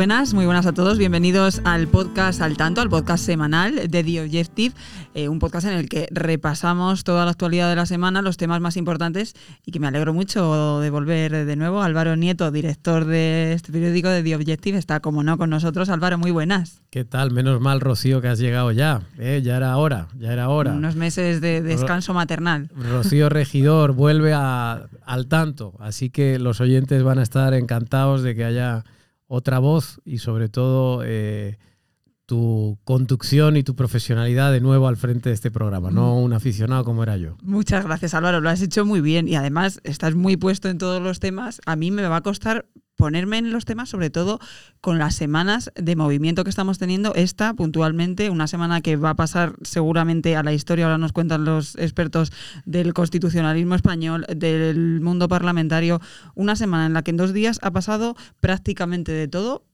Buenas, muy buenas a todos. Bienvenidos al podcast Al Tanto, al podcast semanal de The Objective, eh, un podcast en el que repasamos toda la actualidad de la semana, los temas más importantes y que me alegro mucho de volver de nuevo. Álvaro Nieto, director de este periódico de The Objective, está como no con nosotros. Álvaro, muy buenas. ¿Qué tal? Menos mal, Rocío, que has llegado ya. Eh, ya era hora, ya era hora. Unos meses de descanso maternal. Rocío Regidor vuelve al tanto, así que los oyentes van a estar encantados de que haya otra voz y sobre todo eh, tu conducción y tu profesionalidad de nuevo al frente de este programa, no mm. un aficionado como era yo. Muchas gracias Álvaro, lo has hecho muy bien y además estás muy puesto en todos los temas. A mí me va a costar ponerme en los temas, sobre todo con las semanas de movimiento que estamos teniendo. Esta, puntualmente, una semana que va a pasar seguramente a la historia, ahora nos cuentan los expertos del constitucionalismo español, del mundo parlamentario, una semana en la que en dos días ha pasado prácticamente de todo,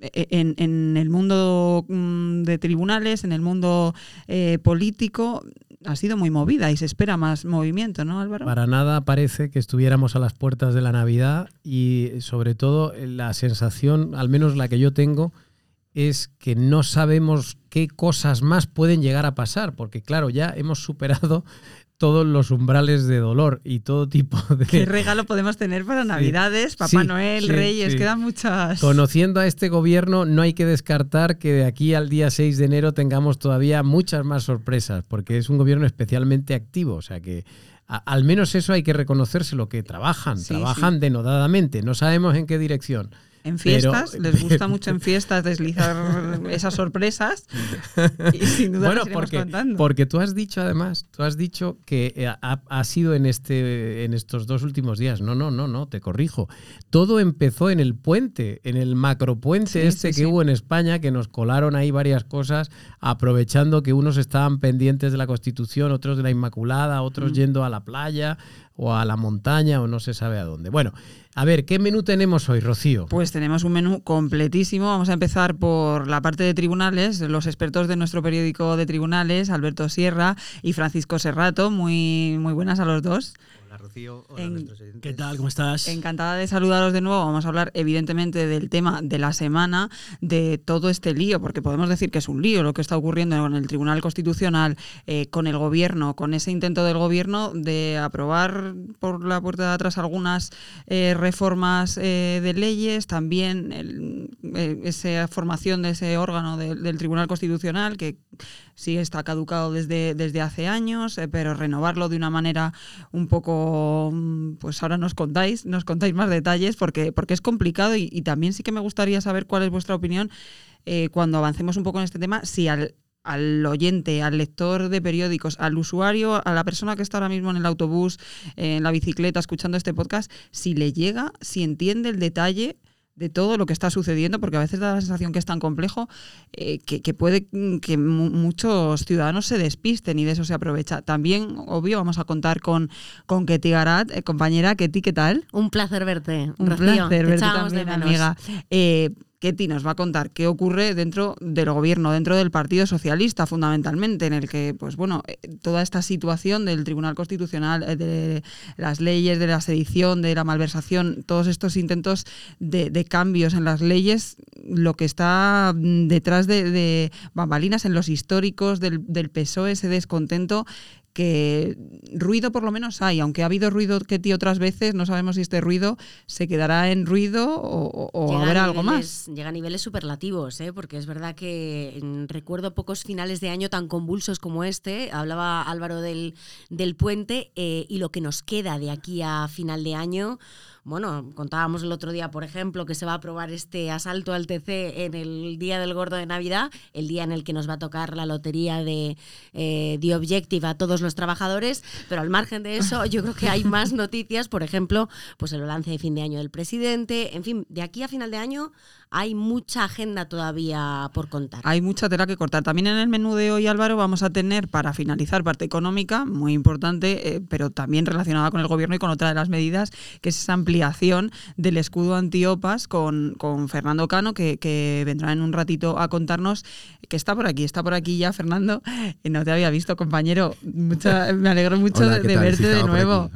e, e, en, el mundo mm, de tribunales, en el mundo eh, político, ha sido muy movida y se espera más movimiento, ¿no, Álvaro? Para nada parece que estuviéramos a las puertas de la Navidad y sobre todo la sensación, al menos la que yo tengo, es que no sabemos qué cosas más pueden llegar a pasar, porque claro, ya hemos superado todos los umbrales de dolor y todo tipo de... ¿Qué regalo podemos tener para Navidades, Papá Noel, Reyes? Quedan muchas... Conociendo a este gobierno, no hay que descartar que de aquí al día 6 de enero tengamos todavía muchas más sorpresas, porque es un gobierno especialmente activo, o sea que... al menos eso hay que reconocerse, que trabajan, trabajan denodadamente, no sabemos en qué dirección, en fiestas, les gusta mucho en fiestas deslizar esas sorpresas y sin duda bueno, porque, porque tú has dicho además, tú has dicho que eh, ha, sido en este en estos dos últimos días. No, no, no, no, te corrijo. Todo empezó en el puente, en el macropuente este que hubo en España, que nos colaron ahí varias cosas, aprovechando que unos estaban pendientes de la Constitución, otros de la Inmaculada, otros mm. yendo a la playa o a la montaña o no se sabe a dónde. Bueno, a ver, ¿qué menú tenemos hoy, Rocío? Pues tenemos un menú completísimo. Vamos a empezar por la parte de tribunales. Los expertos de nuestro periódico de tribunales, Alberto Sierra y Francisco Serrato. Muy, muy buenas a los dos. ¿Qué tal? ¿Cómo estás? Encantada de saludaros de nuevo. Vamos a hablar evidentemente del tema de la semana, de todo este lío, porque podemos decir que es un lío lo que está ocurriendo con el Tribunal Constitucional, eh, con el Gobierno, con ese intento del Gobierno de aprobar por la puerta de atrás algunas eh, reformas eh, de leyes, también esa formación de ese órgano del Tribunal Constitucional que sí está caducado desde, desde hace años, pero renovarlo de una manera un poco pues ahora nos contáis, nos contáis más detalles porque, porque es complicado y, también sí que me gustaría saber cuál es vuestra opinión eh, cuando avancemos un poco en este tema, si al, al oyente, al lector de periódicos, al usuario, a la persona que está ahora mismo en el autobús, en la bicicleta, escuchando este podcast, si le llega, si entiende el detalle de todo lo que está sucediendo, porque a veces da la sensación que es tan complejo eh, que, puede que muchos ciudadanos se despisten y de eso se aprovecha. También, obvio, vamos a contar con, con Ketty Garat, eh, compañera. Ketty, ¿qué tal? Un placer verte. Un placer verte también, amiga. Eh, Ketty nos va a contar qué ocurre dentro del gobierno, dentro del Partido Socialista, fundamentalmente, en el que, pues bueno, eh, toda esta situación del Tribunal Constitucional, eh, de las leyes, de la sedición, de la malversación, todos estos intentos de, cambios en las leyes, lo que está detrás de, bambalinas en los históricos del, del PSOE, ese descontento que ruido por lo menos hay, aunque ha habido ruido que ti otras veces, no sabemos si este ruido se quedará en ruido o, habrá algo más. Llega a niveles superlativos, ¿eh? porque es verdad que recuerdo pocos finales de año tan convulsos como este, hablaba Álvaro del, del puente, eh, y lo que nos queda de aquí a final de año bueno, contábamos el otro día, por ejemplo, que se va a aprobar este asalto al TC en el día del gordo de Navidad, el día en el que nos va a tocar la lotería de eh, The Objective a todos los trabajadores, pero al margen de eso, yo creo que hay más noticias, por ejemplo, pues el balance de fin de año del presidente, en fin, de aquí a final de año hay mucha agenda todavía por contar. Hay mucha tela que cortar. También en el menú de hoy, Álvaro, vamos a tener para finalizar parte económica, muy importante, eh, pero también relacionada con el gobierno y con otra de las medidas, que es esa ampliación del escudo antiopas con, con Fernando Cano, que, que, vendrá en un ratito a contarnos, que está por aquí, está por aquí ya, Fernando. No te había visto, compañero. Mucha, me alegro mucho de, verte de nuevo.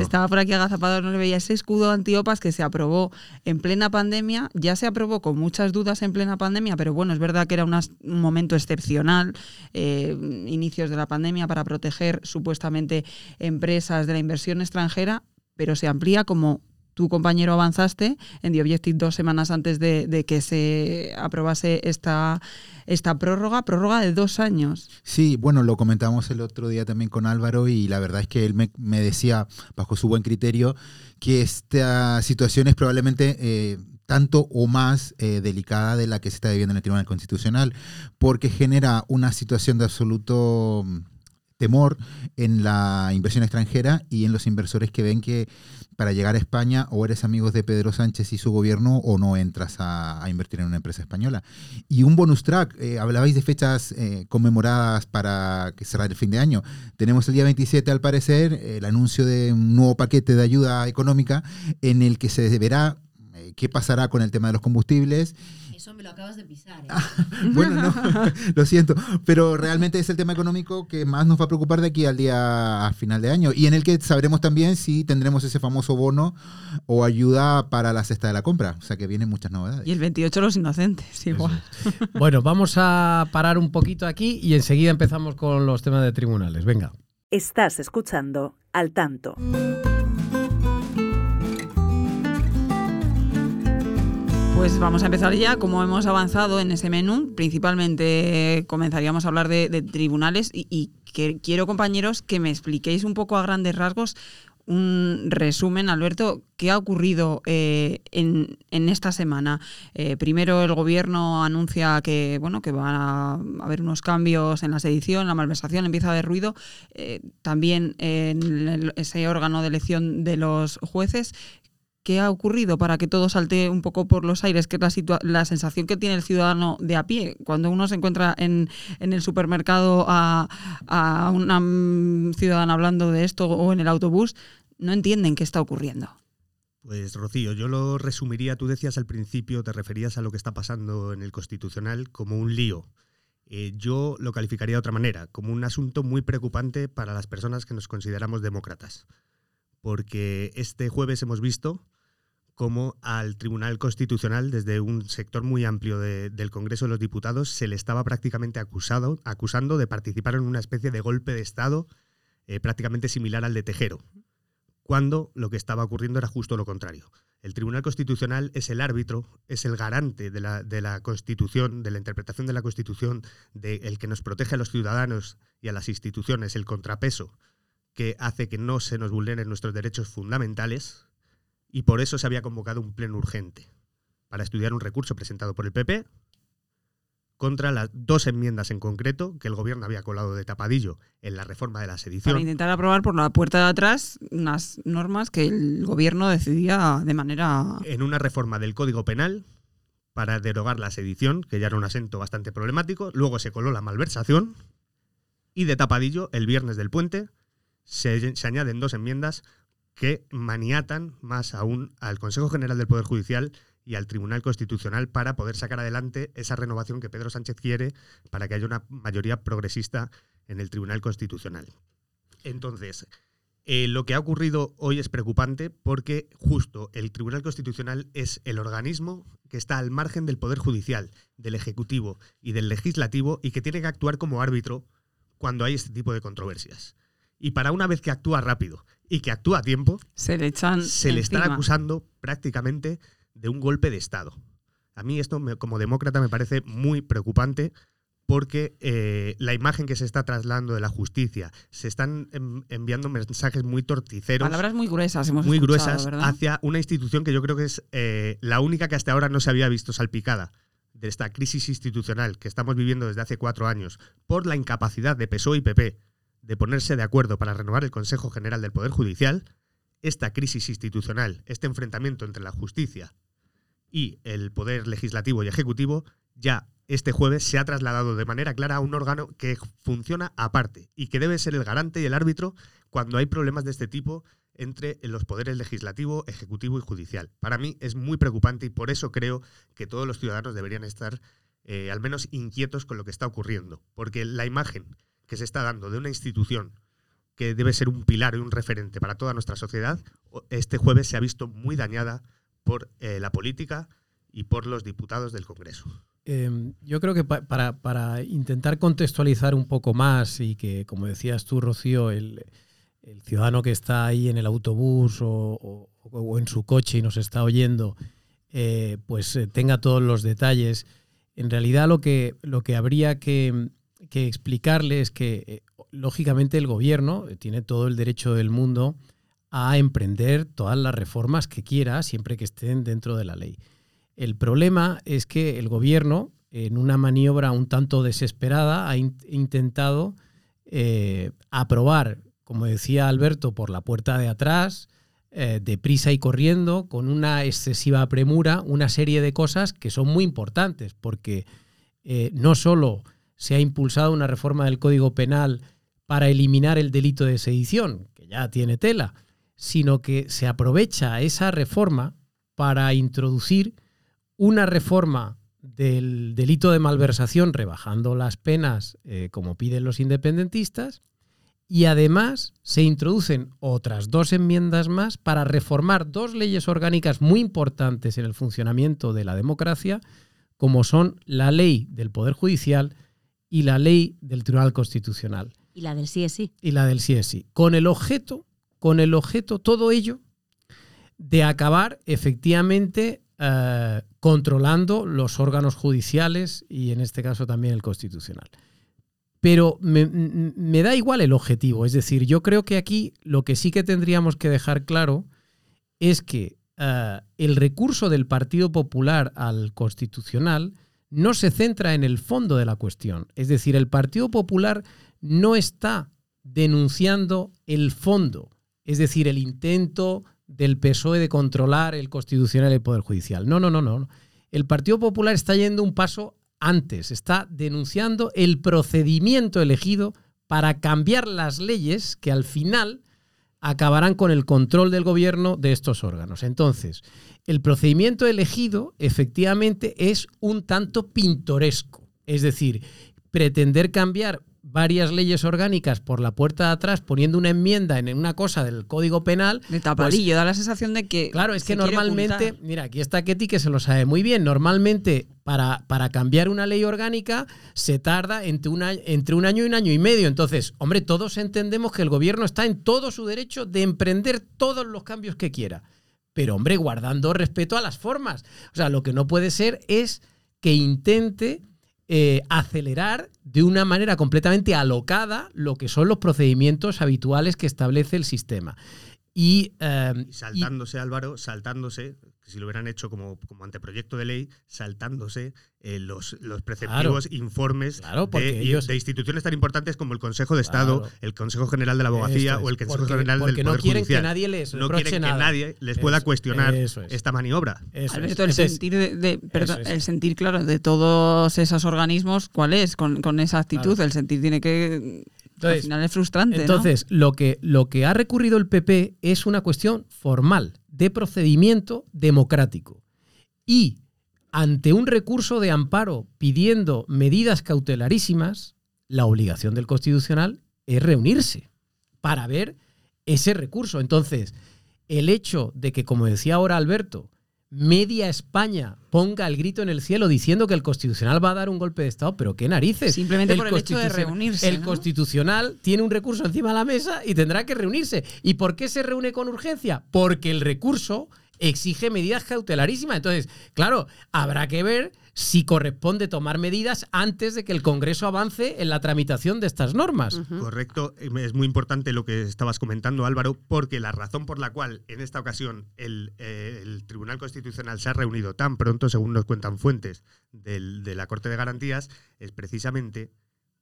Estaba por aquí agazapado, no le veía ese escudo antiopas que se aprobó en plena pandemia, ya se aprobó con muchas dudas en plena pandemia, pero bueno, es verdad que era un momento excepcional, eh, inicios de la pandemia, para proteger supuestamente empresas de la inversión extranjera, pero se amplía como tu compañero avanzaste en The Objective dos semanas antes de, que se aprobase esta, esta prórroga, prórroga de dos años. Sí, bueno, lo comentamos el otro día también con Álvaro y la verdad es que él me, decía, bajo su buen criterio, que esta situación es probablemente... Eh, tanto o más eh, delicada de la que se está viviendo en el Tribunal Constitucional, porque genera una situación de absoluto temor en la inversión extranjera y en los inversores que ven que para llegar a España o eres amigos de Pedro Sánchez y su gobierno o no entras a, invertir en una empresa española. Y un bonus track, eh, hablabais de fechas eh, conmemoradas para cerrar el fin de año. Tenemos el día 27, al parecer, el anuncio de un nuevo paquete de ayuda económica en el que se deberá qué pasará con el tema de los combustibles. Eso me lo acabas de pisar. ¿eh? Ah, bueno, no, lo siento, pero realmente es el tema económico que más nos va a preocupar de aquí al día a final de año y en el que sabremos también si tendremos ese famoso bono o ayuda para la cesta de la compra. O sea que vienen muchas novedades. Y el 28 los inocentes, igual. Bueno, vamos a parar un poquito aquí y enseguida empezamos con los temas de tribunales. Venga. Estás escuchando al tanto. Pues vamos a empezar ya, como hemos avanzado en ese menú, principalmente comenzaríamos a hablar de, tribunales y, quiero compañeros que me expliquéis un poco a grandes rasgos un resumen, Alberto, ¿qué ha ocurrido eh, en, esta semana? Eh, primero el gobierno anuncia que bueno que van a haber unos cambios en la sedición, la malversación, empieza a haber ruido. Eh, también en ese órgano de elección de los jueces. ¿Qué ha ocurrido para que todo salte un poco por los aires? Que es la, la sensación que tiene el ciudadano de a pie. Cuando uno se encuentra en, el supermercado a, a, una ciudadana hablando de esto o en el autobús, no entienden qué está ocurriendo. Pues Rocío, yo lo resumiría, tú decías al principio, te referías a lo que está pasando en el Constitucional como un lío. Eh, yo lo calificaría de otra manera, como un asunto muy preocupante para las personas que nos consideramos demócratas. Porque este jueves hemos visto como al Tribunal Constitucional, desde un sector muy amplio del Congreso de los Diputados, se le estaba prácticamente acusado, acusando de participar en una especie de golpe de Estado eh, prácticamente similar al de Tejero, cuando lo que estaba ocurriendo era justo lo contrario. El Tribunal Constitucional es el árbitro, es el garante de la, de la Constitución, de la interpretación de la Constitución, de el que nos protege a los ciudadanos y a las instituciones, el contrapeso que hace que no se nos vulneren nuestros derechos fundamentales, y por eso se había convocado un pleno urgente para estudiar un recurso presentado por el PP contra las dos enmiendas en concreto que el gobierno había colado de tapadillo en la reforma de la sedición. Para intentar aprobar por la puerta de atrás unas normas que el gobierno decidía de manera... En una reforma del Código Penal para derogar la sedición, que ya era un asento bastante problemático, luego se coló la malversación y de tapadillo, el viernes del puente, se, se añaden dos enmiendas que maniatan más aún al Consejo General del Poder Judicial y al Tribunal Constitucional para poder sacar adelante esa renovación que Pedro Sánchez quiere para que haya una mayoría progresista en el Tribunal Constitucional. Entonces, eh, lo que ha ocurrido hoy es preocupante porque justo el Tribunal Constitucional es el organismo que está al margen del Poder Judicial, del Ejecutivo y del Legislativo y que tiene que actuar como árbitro cuando hay este tipo de controversias. Y para una vez que actúa rápido y que actúa a tiempo, se le, echan se le están acusando prácticamente de un golpe de Estado. A mí esto, como demócrata, me parece muy preocupante porque eh, la imagen que se está trasladando de la justicia, se están enviando mensajes muy torticeros. Palabras muy gruesas, hemos Muy gruesas hacia una institución que yo creo que es eh, la única que hasta ahora no se había visto salpicada de esta crisis institucional que estamos viviendo desde hace cuatro años por la incapacidad de PSOE y PP de ponerse de acuerdo para renovar el Consejo General del Poder Judicial, esta crisis institucional, este enfrentamiento entre la justicia y el Poder Legislativo y Ejecutivo, ya este jueves se ha trasladado de manera clara a un órgano que funciona aparte y que debe ser el garante y el árbitro cuando hay problemas de este tipo entre los poderes legislativo, ejecutivo y judicial. Para mí es muy preocupante y por eso creo que todos los ciudadanos deberían estar eh, al menos inquietos con lo que está ocurriendo, porque la imagen que se está dando de una institución que debe ser un pilar y un referente para toda nuestra sociedad, este jueves se ha visto muy dañada por eh, la política y por los diputados del Congreso. Em, yo creo que para, intentar contextualizar un poco más y que, como decías tú, Rocío, el, ciudadano que está ahí en el autobús o, en su coche y nos está oyendo, eh, pues eh, tenga todos los detalles. En realidad lo que, lo que habría que, que explicarle es que, eh, lógicamente, el gobierno tiene todo el derecho del mundo a emprender todas las reformas que quiera, siempre que estén dentro de la ley. El problema es que el gobierno, en una maniobra un tanto desesperada, ha intentado eh, aprobar, como decía Alberto, por la puerta de atrás, eh, deprisa y corriendo, con una excesiva premura, una serie de cosas que son muy importantes, porque eh, no solo se ha impulsado una reforma del Código Penal para eliminar el delito de sedición, que ya tiene tela, sino que se aprovecha esa reforma para introducir una reforma del delito de malversación rebajando las penas eh, como piden los independentistas y además se introducen otras dos enmiendas más para reformar dos leyes orgánicas muy importantes en el funcionamiento de la democracia como son la ley del Poder Judicial y la ley del Tribunal Constitucional. Y la del CSI. Y la del CSI. Con el objeto, con el objeto, todo ello, de acabar efectivamente eh, controlando los órganos judiciales y en este caso también el constitucional. Pero me, da igual el objetivo, es decir, yo creo que aquí lo que sí que tendríamos que dejar claro es que eh, el recurso del Partido Popular al constitucional no se centra en el fondo de la cuestión. Es decir, el Partido Popular no está denunciando el fondo, es decir, el intento del PSOE de controlar el constitucional y el Poder Judicial. No, no, no, no. El Partido Popular está yendo un paso antes, está denunciando el procedimiento elegido para cambiar las leyes que al final acabarán con el control del gobierno de estos órganos. Entonces, el procedimiento elegido efectivamente es un tanto pintoresco, es decir, pretender cambiar varias leyes orgánicas por la puerta de atrás poniendo una enmienda en una cosa del Código Penal. De tapadillo, pues da la sensación de que. Claro, es que normalmente, mira, aquí está Ketty que se lo sabe muy bien. Normalmente, para, para cambiar una ley orgánica se tarda entre, una, entre un año y un año y medio. Entonces, hombre, todos entendemos que el gobierno está en todo su derecho de emprender todos los cambios que quiera. Pero, hombre, guardando respeto a las formas. O sea, lo que no puede ser es que intente eh, acelerar de una manera completamente alocada lo que son los procedimientos habituales que establece el sistema. Y, em, saltándose, Álvaro, saltándose, si lo hubieran hecho como, como anteproyecto de ley, saltándose eh, los, los preceptivos informes de, instituciones tan importantes como el Consejo de Estado, el Consejo General de la Abogacía o el Consejo General del Poder no quieren que nadie les no quieren que nadie les pueda cuestionar esta maniobra. Alberto, el sentir, de, el sentir claro de todos esos organismos, ¿cuál es con, con esa actitud? El sentir tiene que al final es frustrante. Entonces, lo, que, lo que ha recurrido el PP es una cuestión formal, de procedimiento democrático. Y ante un recurso de amparo pidiendo medidas cautelarísimas, la obligación del Constitucional es reunirse para ver ese recurso. Entonces, el hecho de que, como decía ahora Alberto, media España ponga el grito en el cielo diciendo que el Constitucional va a dar un golpe de Estado, pero qué narices. Simplemente por el hecho de reunirse. El Constitucional tiene un recurso encima de la mesa y tendrá que reunirse. ¿Y por qué se reúne con urgencia? Porque el recurso exige medidas cautelarísimas. Entonces, claro, habrá que ver si corresponde tomar medidas antes de que el Congreso avance en la tramitación de estas normas. Correcto, es muy importante lo que estabas comentando Álvaro, porque la razón por la cual en esta ocasión el, eh, Tribunal Constitucional se ha reunido tan pronto, según nos cuentan fuentes de la Corte de Garantías, es precisamente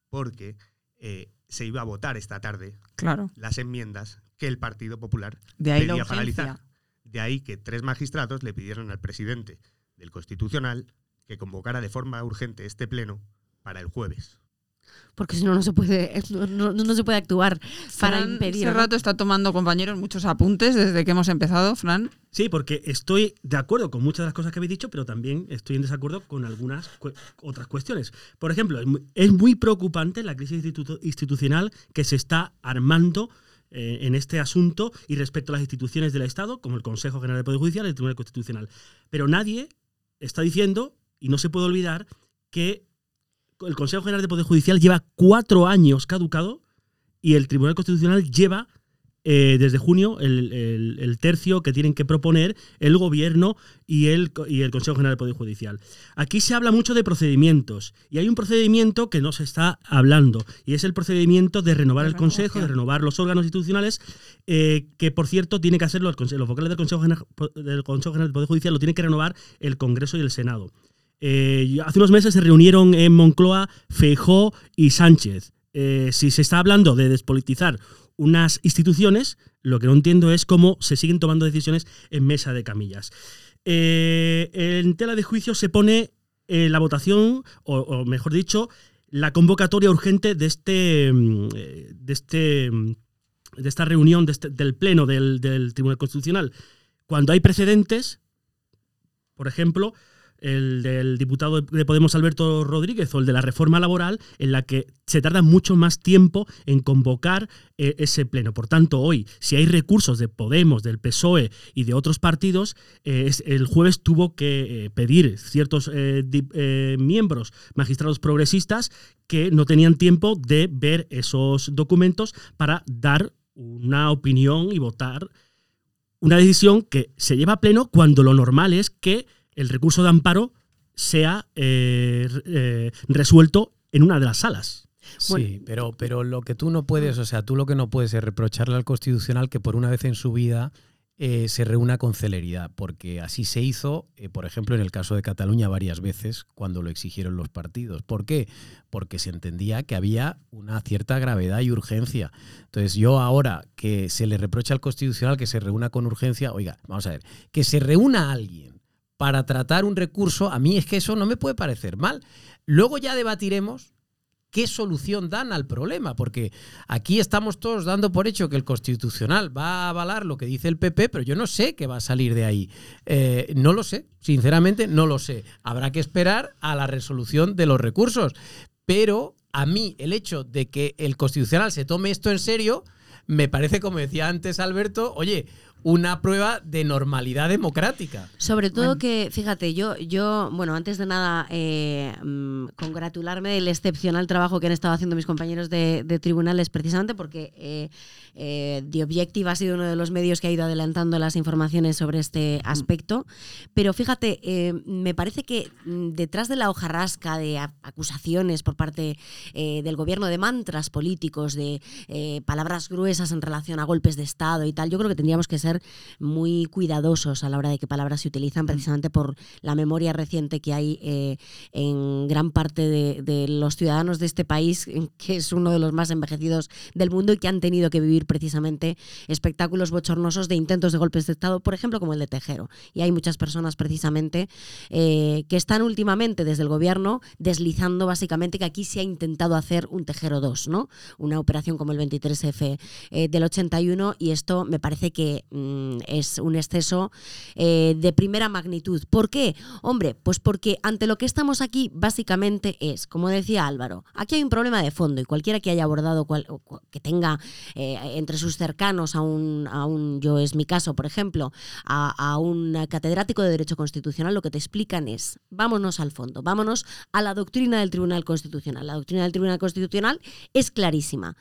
porque eh, se iba a votar esta tarde Claro. las enmiendas que el Partido Popular De ahí la pedía urgencia. paralizar. De ahí que tres magistrados le pidieron al presidente del Constitucional que convocara de forma urgente este pleno para el jueves. Porque si no, no se puede, no, no- se puede actuar para Fran impedir. ¿no? rato está tomando, compañeros, muchos apuntes desde que hemos empezado, Fran. Sí, porque estoy de acuerdo con muchas de las cosas que habéis dicho, pero también estoy en desacuerdo con algunas cu- otras cuestiones. Por ejemplo, es muy- es muy preocupante la crisis institu- institucional que se está armando eh, en este asunto y respecto a las instituciones del Estado, como el Consejo General del Poder Judicial y el Tribunal Constitucional. Pero nadie está diciendo, y no se puede olvidar, que el Consejo General del Poder Judicial lleva cuatro años caducado y el Tribunal Constitucional lleva eh, desde junio el, el- el tercio que tienen que proponer el gobierno y el, y el Consejo General del Poder Judicial. Aquí se habla mucho de procedimientos y hay un procedimiento que no se está hablando y es el procedimiento de renovar De el Consejo, de renovar los órganos institucionales, eh, que por cierto tiene que hacerlo el conse- los vocales del Consejo, General, del Consejo General del Poder Judicial, lo tiene que renovar el Congreso y el Senado. Eh, hace unos meses se reunieron en Moncloa Feijó y Sánchez. Eh, si se está hablando de despolitizar unas instituciones, lo que no entiendo es cómo se siguen tomando decisiones en mesa de camillas. Eh, en tela de juicio se pone eh, la votación, o, mejor dicho, la convocatoria urgente de este, mm, eh, de este mm, de esta reunión este- del pleno del Tribunal Constitucional. Cuando hay precedentes, por ejemplo, el del diputado de Podemos Alberto Rodríguez o el de la reforma laboral, en la que se tarda mucho más tiempo en convocar eh, ese pleno. Por tanto, hoy, si hay recursos de Podemos, del PSOE y de otros partidos, eh, el jueves tuvo que eh, pedir ciertos miembros, magistrados progresistas, que no tenían tiempo de ver esos documentos para dar una opinión y votar una decisión que se lleva a pleno cuando lo normal es que el recurso de amparo sea eh, eh, resuelto en una de las salas. Sí, pero, pero lo que tú no puedes, o sea, tú lo que no puedes es reprocharle al Constitucional que por una vez en su vida eh, se reúna con celeridad, porque así se hizo, por ejemplo, en el caso de Cataluña varias veces cuando lo exigieron los partidos. ¿Por qué? Porque se entendía que había una cierta gravedad y urgencia. Entonces yo ahora que se le reprocha al Constitucional que se reúna con urgencia, oiga, vamos a ver, que se reúna alguien para tratar un recurso, a mí es que eso no me puede parecer mal. Luego ya debatiremos qué solución dan al problema, porque aquí estamos todos dando por hecho que el constitucional va a avalar lo que dice el PP, pero yo no sé qué va a salir de ahí. Eh, no lo sé, sinceramente no lo sé. Habrá que esperar a la resolución de los recursos, pero a mí el hecho de que el constitucional se tome esto en serio, me parece, como decía antes Alberto, oye, una prueba de normalidad democrática. Sobre todo Bueno. que, fíjate, yo, yo, bueno, antes de nada, eh, mm, congratularme del excepcional trabajo que han estado haciendo mis compañeros de, de tribunales, precisamente porque eh, eh, The Objective ha sido uno de los medios que ha ido adelantando las informaciones sobre este aspecto. Pero fíjate, eh, me parece que mm, detrás de la hojarrasca de acusaciones por parte eh, del gobierno, de mantras políticos, de eh, palabras gruesas en relación a golpes de Estado y tal, yo creo que tendríamos que ser muy cuidadosos a la hora de qué palabras se utilizan, precisamente por la memoria reciente que hay eh, en gran parte de, de los ciudadanos de este país, que es uno de los más envejecidos del mundo y que han tenido que vivir precisamente espectáculos bochornosos de intentos de golpes de Estado, por ejemplo, como el de Tejero. Y hay muchas personas precisamente eh, que están últimamente desde el gobierno deslizando básicamente que aquí se ha intentado hacer un Tejero 2, ¿no? Una operación como el 23F eh, del 81 y esto me parece que mm, es un exceso eh, de primera magnitud. ¿Por qué? Hombre, pues porque ante lo que estamos aquí básicamente es, como decía Álvaro, aquí hay un problema de fondo y cualquiera que haya abordado, cual- que tenga eh, entre sus cercanos a un, a un, yo es mi caso, por ejemplo, a, a un catedrático de Derecho Constitucional, lo que te explican es, vámonos al fondo, vámonos a la doctrina del Tribunal Constitucional. La doctrina del Tribunal Constitucional es clarísima.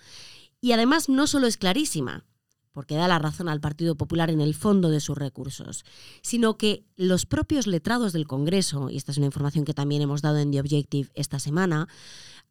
Y además no solo es clarísima, porque da la razón al Partido Popular en el fondo de sus recursos, sino que los propios letrados del Congreso, y esta es una información que también hemos dado en The Objective esta semana,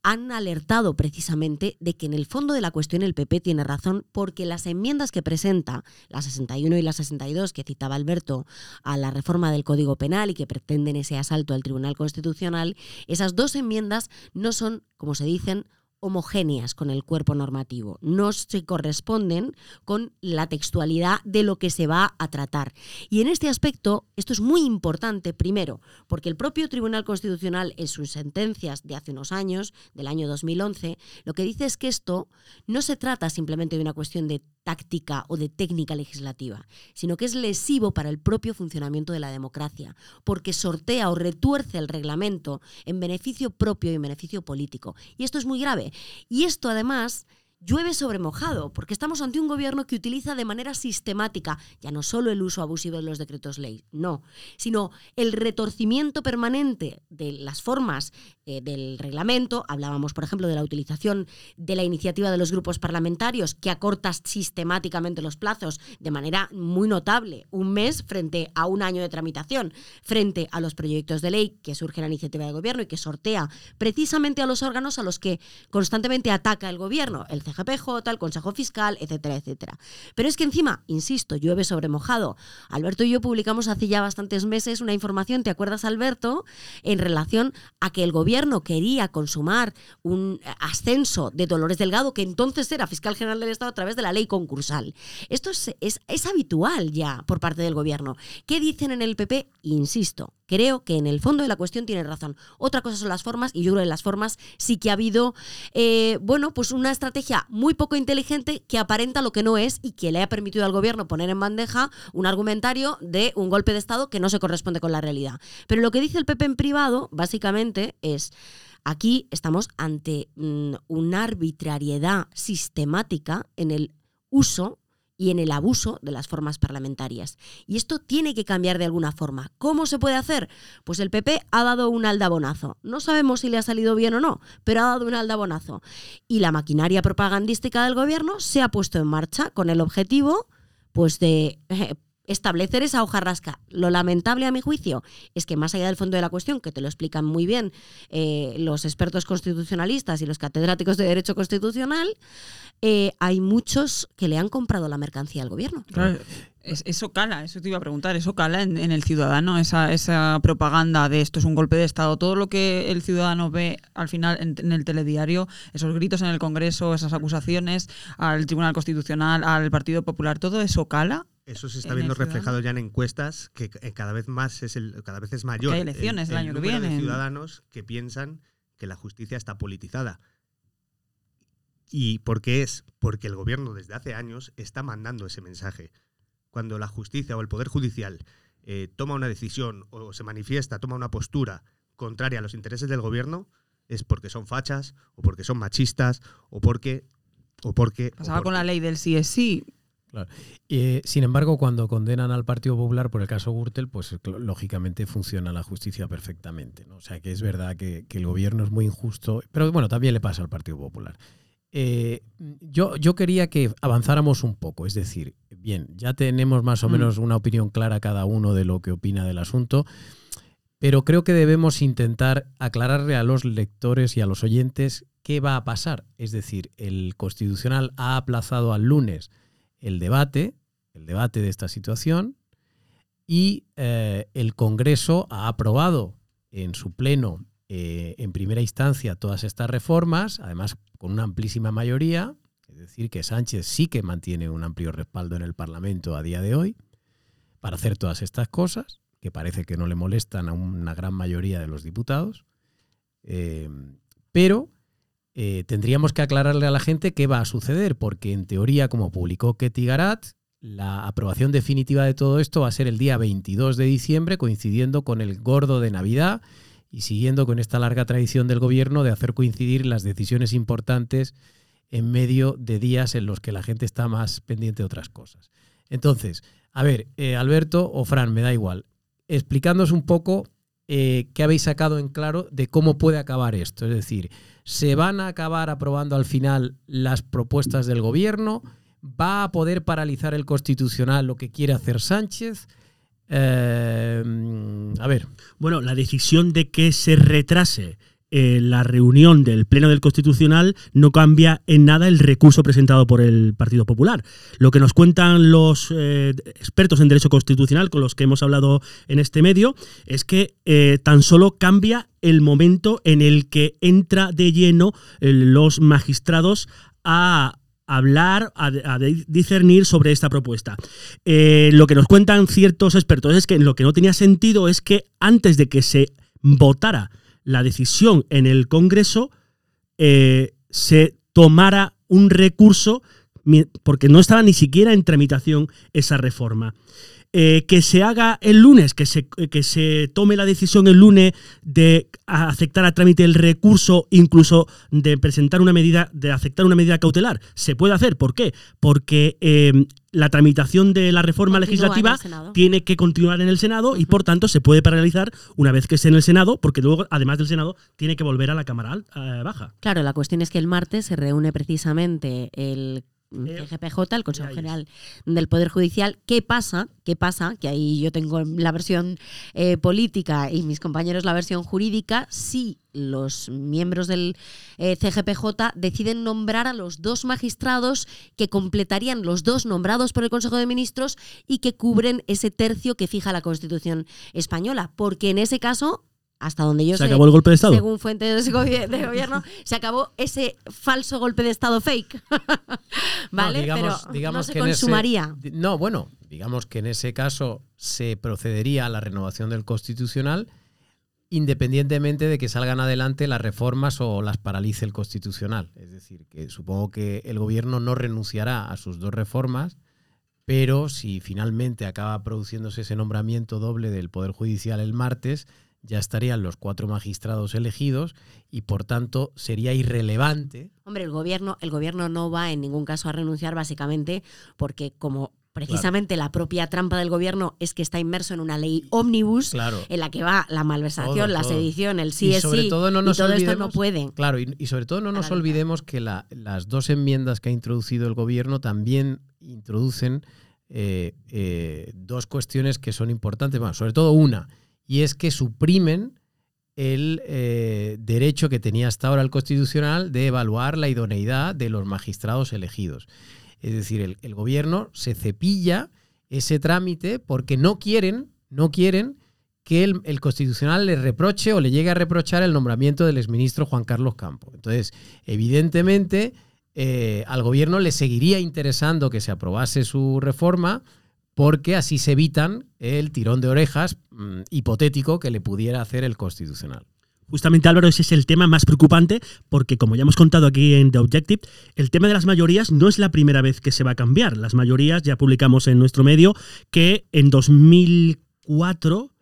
han alertado precisamente de que en el fondo de la cuestión el PP tiene razón porque las enmiendas que presenta, la 61 y la 62 que citaba Alberto a la reforma del Código Penal y que pretenden ese asalto al Tribunal Constitucional, esas dos enmiendas no son, como se dicen, homogéneas con el cuerpo normativo, no se corresponden con la textualidad de lo que se va a tratar. Y en este aspecto, esto es muy importante, primero, porque el propio Tribunal Constitucional en sus sentencias de hace unos años, del año 2011, lo que dice es que esto no se trata simplemente de una cuestión de táctica o de técnica legislativa, sino que es lesivo para el propio funcionamiento de la democracia, porque sortea o retuerce el reglamento en beneficio propio y en beneficio político. Y esto es muy grave. Y esto además llueve sobre mojado, porque estamos ante un gobierno que utiliza de manera sistemática ya no solo el uso abusivo de los decretos ley, no, sino el retorcimiento permanente de las formas eh, del reglamento. Hablábamos, por ejemplo, de la utilización de la iniciativa de los grupos parlamentarios, que acorta sistemáticamente los plazos de manera muy notable, un mes frente a un año de tramitación, frente a los proyectos de ley que surgen a iniciativa de gobierno y que sortea precisamente a los órganos a los que constantemente ataca el gobierno, el CGPJ, el Consejo Fiscal, etcétera, etcétera. Pero es que encima, insisto, llueve sobre mojado. Alberto y yo publicamos hace ya bastantes meses una información, ¿te acuerdas, Alberto?, en relación a que el gobierno quería consumar un ascenso de Dolores Delgado, que entonces era fiscal general del Estado a través de la ley concursal. Esto es, es, es habitual ya por parte del gobierno. ¿Qué dicen en el PP? Insisto, creo que en el fondo de la cuestión tiene razón. Otra cosa son las formas, y yo creo que en las formas sí que ha habido, eh, bueno, pues una estrategia muy poco inteligente que aparenta lo que no es y que le ha permitido al gobierno poner en bandeja un argumentario de un golpe de Estado que no se corresponde con la realidad. Pero lo que dice el PP en privado, básicamente, es... Aquí estamos ante mm, una arbitrariedad sistemática en el uso y en el abuso de las formas parlamentarias. Y esto tiene que cambiar de alguna forma. ¿Cómo se puede hacer? Pues el PP ha dado un aldabonazo. No sabemos si le ha salido bien o no, pero ha dado un aldabonazo. Y la maquinaria propagandística del gobierno se ha puesto en marcha con el objetivo pues de eh, establecer esa hojarrasca. Lo lamentable, a mi juicio, es que más allá del fondo de la cuestión, que te lo explican muy bien eh, los expertos constitucionalistas y los catedráticos de Derecho Constitucional, eh, hay muchos que le han comprado la mercancía al gobierno. Claro, es- eso cala, eso te iba a preguntar, eso cala en, en el ciudadano, esa, esa propaganda de esto es un golpe de Estado, todo lo que el ciudadano ve al final en, en el telediario, esos gritos en el Congreso, esas acusaciones al Tribunal Constitucional, al Partido Popular, todo eso cala. Eso se está en viendo ciudadano. reflejado ya en encuestas que eh, cada vez más es el, cada vez es mayor. hay elecciones el año que viene. de ciudadanos que piensan que la justicia está politizada. ¿Y por qué es? Porque el gobierno desde hace años está mandando ese mensaje. Cuando la justicia o el poder judicial eh, toma una decisión o se manifiesta, toma una postura contraria a los intereses del gobierno, es porque son fachas o porque son machistas o porque o porque o Pasaba con la ley del sí es sí, Eh, sin embargo, cuando condenan al Partido Popular por el caso Gürtel, pues lógicamente funciona la justicia perfectamente. ¿no? O sea que es verdad que, que el gobierno es muy injusto, pero bueno, también le pasa al Partido Popular. Eh, yo, yo quería que avanzáramos un poco, es decir, bien, ya tenemos más o Mm. menos una opinión clara cada uno de lo que opina del asunto, pero creo que debemos intentar aclararle a los lectores y a los oyentes qué va a pasar. Es decir, el Constitucional ha aplazado al lunes el debate, el debate de esta situación, y eh, el Congreso ha aprobado en su pleno, eh, en primera instancia, todas estas reformas, además con una amplísima mayoría, es decir, que Sánchez sí que mantiene un amplio respaldo en el Parlamento a día de hoy para hacer todas estas cosas, que parece que no le molestan a una gran mayoría de los diputados, Eh, pero eh, tendríamos que aclararle a la gente qué va a suceder, porque en teoría, como publicó Ketty Garat, la aprobación definitiva de todo esto va a ser el día 22 de diciembre, coincidiendo con el gordo de Navidad y siguiendo con esta larga tradición del gobierno de hacer coincidir las decisiones importantes en medio de días en los que la gente está más pendiente de otras cosas. Entonces, a ver, eh, Alberto o Fran, me da igual, explicándonos un poco eh, qué habéis sacado en claro de cómo puede acabar esto. Es decir, ¿se van a acabar aprobando al final las propuestas del gobierno? ¿Va a poder paralizar el constitucional lo que quiere hacer Sánchez? Eh, a ver, Bueno, la decisión de que se retrase eh, la reunión del Pleno del Constitucional no cambia en nada el recurso presentado por el Partido Popular. Lo que nos cuentan los eh, expertos en derecho constitucional con los que hemos hablado en este medio es que eh, tan solo cambia el momento en el que entra de lleno los magistrados a hablar, a, discernir sobre esta propuesta. Eh, lo que nos cuentan ciertos expertos es que lo que no tenía sentido es que antes de que se votara la decisión en el Congreso, eh, se tomara un recurso porque no estaba ni siquiera en tramitación esa reforma. Eh, que se haga el lunes, que se, que se tome la decisión el lunes de aceptar a trámite el recurso, incluso de presentar una medida, de aceptar una medida cautelar. Se puede hacer. ¿Por qué? Porque eh, la tramitación de la reforma Continúa legislativa tiene que continuar en el Senado y por tanto se puede paralizar una vez que esté en el Senado, porque luego, además del Senado, tiene que volver a la Cámara eh, Baja. Claro, la cuestión es que el martes se reúne precisamente el Eh, CGPJ, el Consejo ahí es. General del Poder Judicial. ¿Qué pasa? ¿Qué pasa? Que ahí yo tengo la versión eh, política y mis compañeros la versión jurídica. Si los miembros del eh, CGPJ deciden nombrar a los dos magistrados que completarían los dos nombrados por el Consejo de Ministros y que cubren ese tercio que fija la Constitución española. Porque en ese caso, hasta donde yo Se sé, acabó el golpe de Estado. según fuentes de gobi- de gobierno, se acabó ese falso golpe de Estado fake. ¿Vale? No, digamos, Pero digamos no se que en ese- consumaría. no, bueno, digamos que en ese caso se procedería a la renovación del constitucional independientemente de que salgan adelante las reformas o las paralice el constitucional. Es decir, que supongo que el gobierno no renunciará a sus dos reformas, pero si finalmente acaba produciéndose ese nombramiento doble del Poder Judicial el martes, ya estarían los cuatro magistrados elegidos y por tanto sería irrelevante Hombre, el gobierno, el gobierno no va en ningún caso a renunciar, básicamente, porque como precisamente la propia trampa del gobierno es que está inmerso en una ley ómnibus. Claro. En la que va la malversación, Todo, la todo. sedición, el sí Y es sobre sí, todo no y nos todo esto no olvidemos- puede. Claro, y, y sobre todo no nos olvidemos que la- las dos enmiendas que ha introducido el gobierno también introducen eh, eh, dos cuestiones que son importantes, bueno, sobre todo una, y es que suprimen el eh, derecho que tenía hasta ahora el Constitucional de evaluar la idoneidad de los magistrados elegidos. Es decir, el, gobierno se cepilla ese trámite porque no quieren, no quieren que el, el Constitucional le reproche o le llegue a reprochar el nombramiento del exministro Juan Carlos Campo. Entonces, evidentemente, eh, al gobierno le seguiría interesando que se aprobase su reforma porque así se evitan el tirón de orejas mm, hipotético que le pudiera hacer el Constitucional. Justamente Álvaro, ese es el tema más preocupante porque como ya hemos contado aquí en The Objective, el tema de las mayorías no es la primera vez que se va a cambiar. Las mayorías ya publicamos en nuestro medio que en 2004,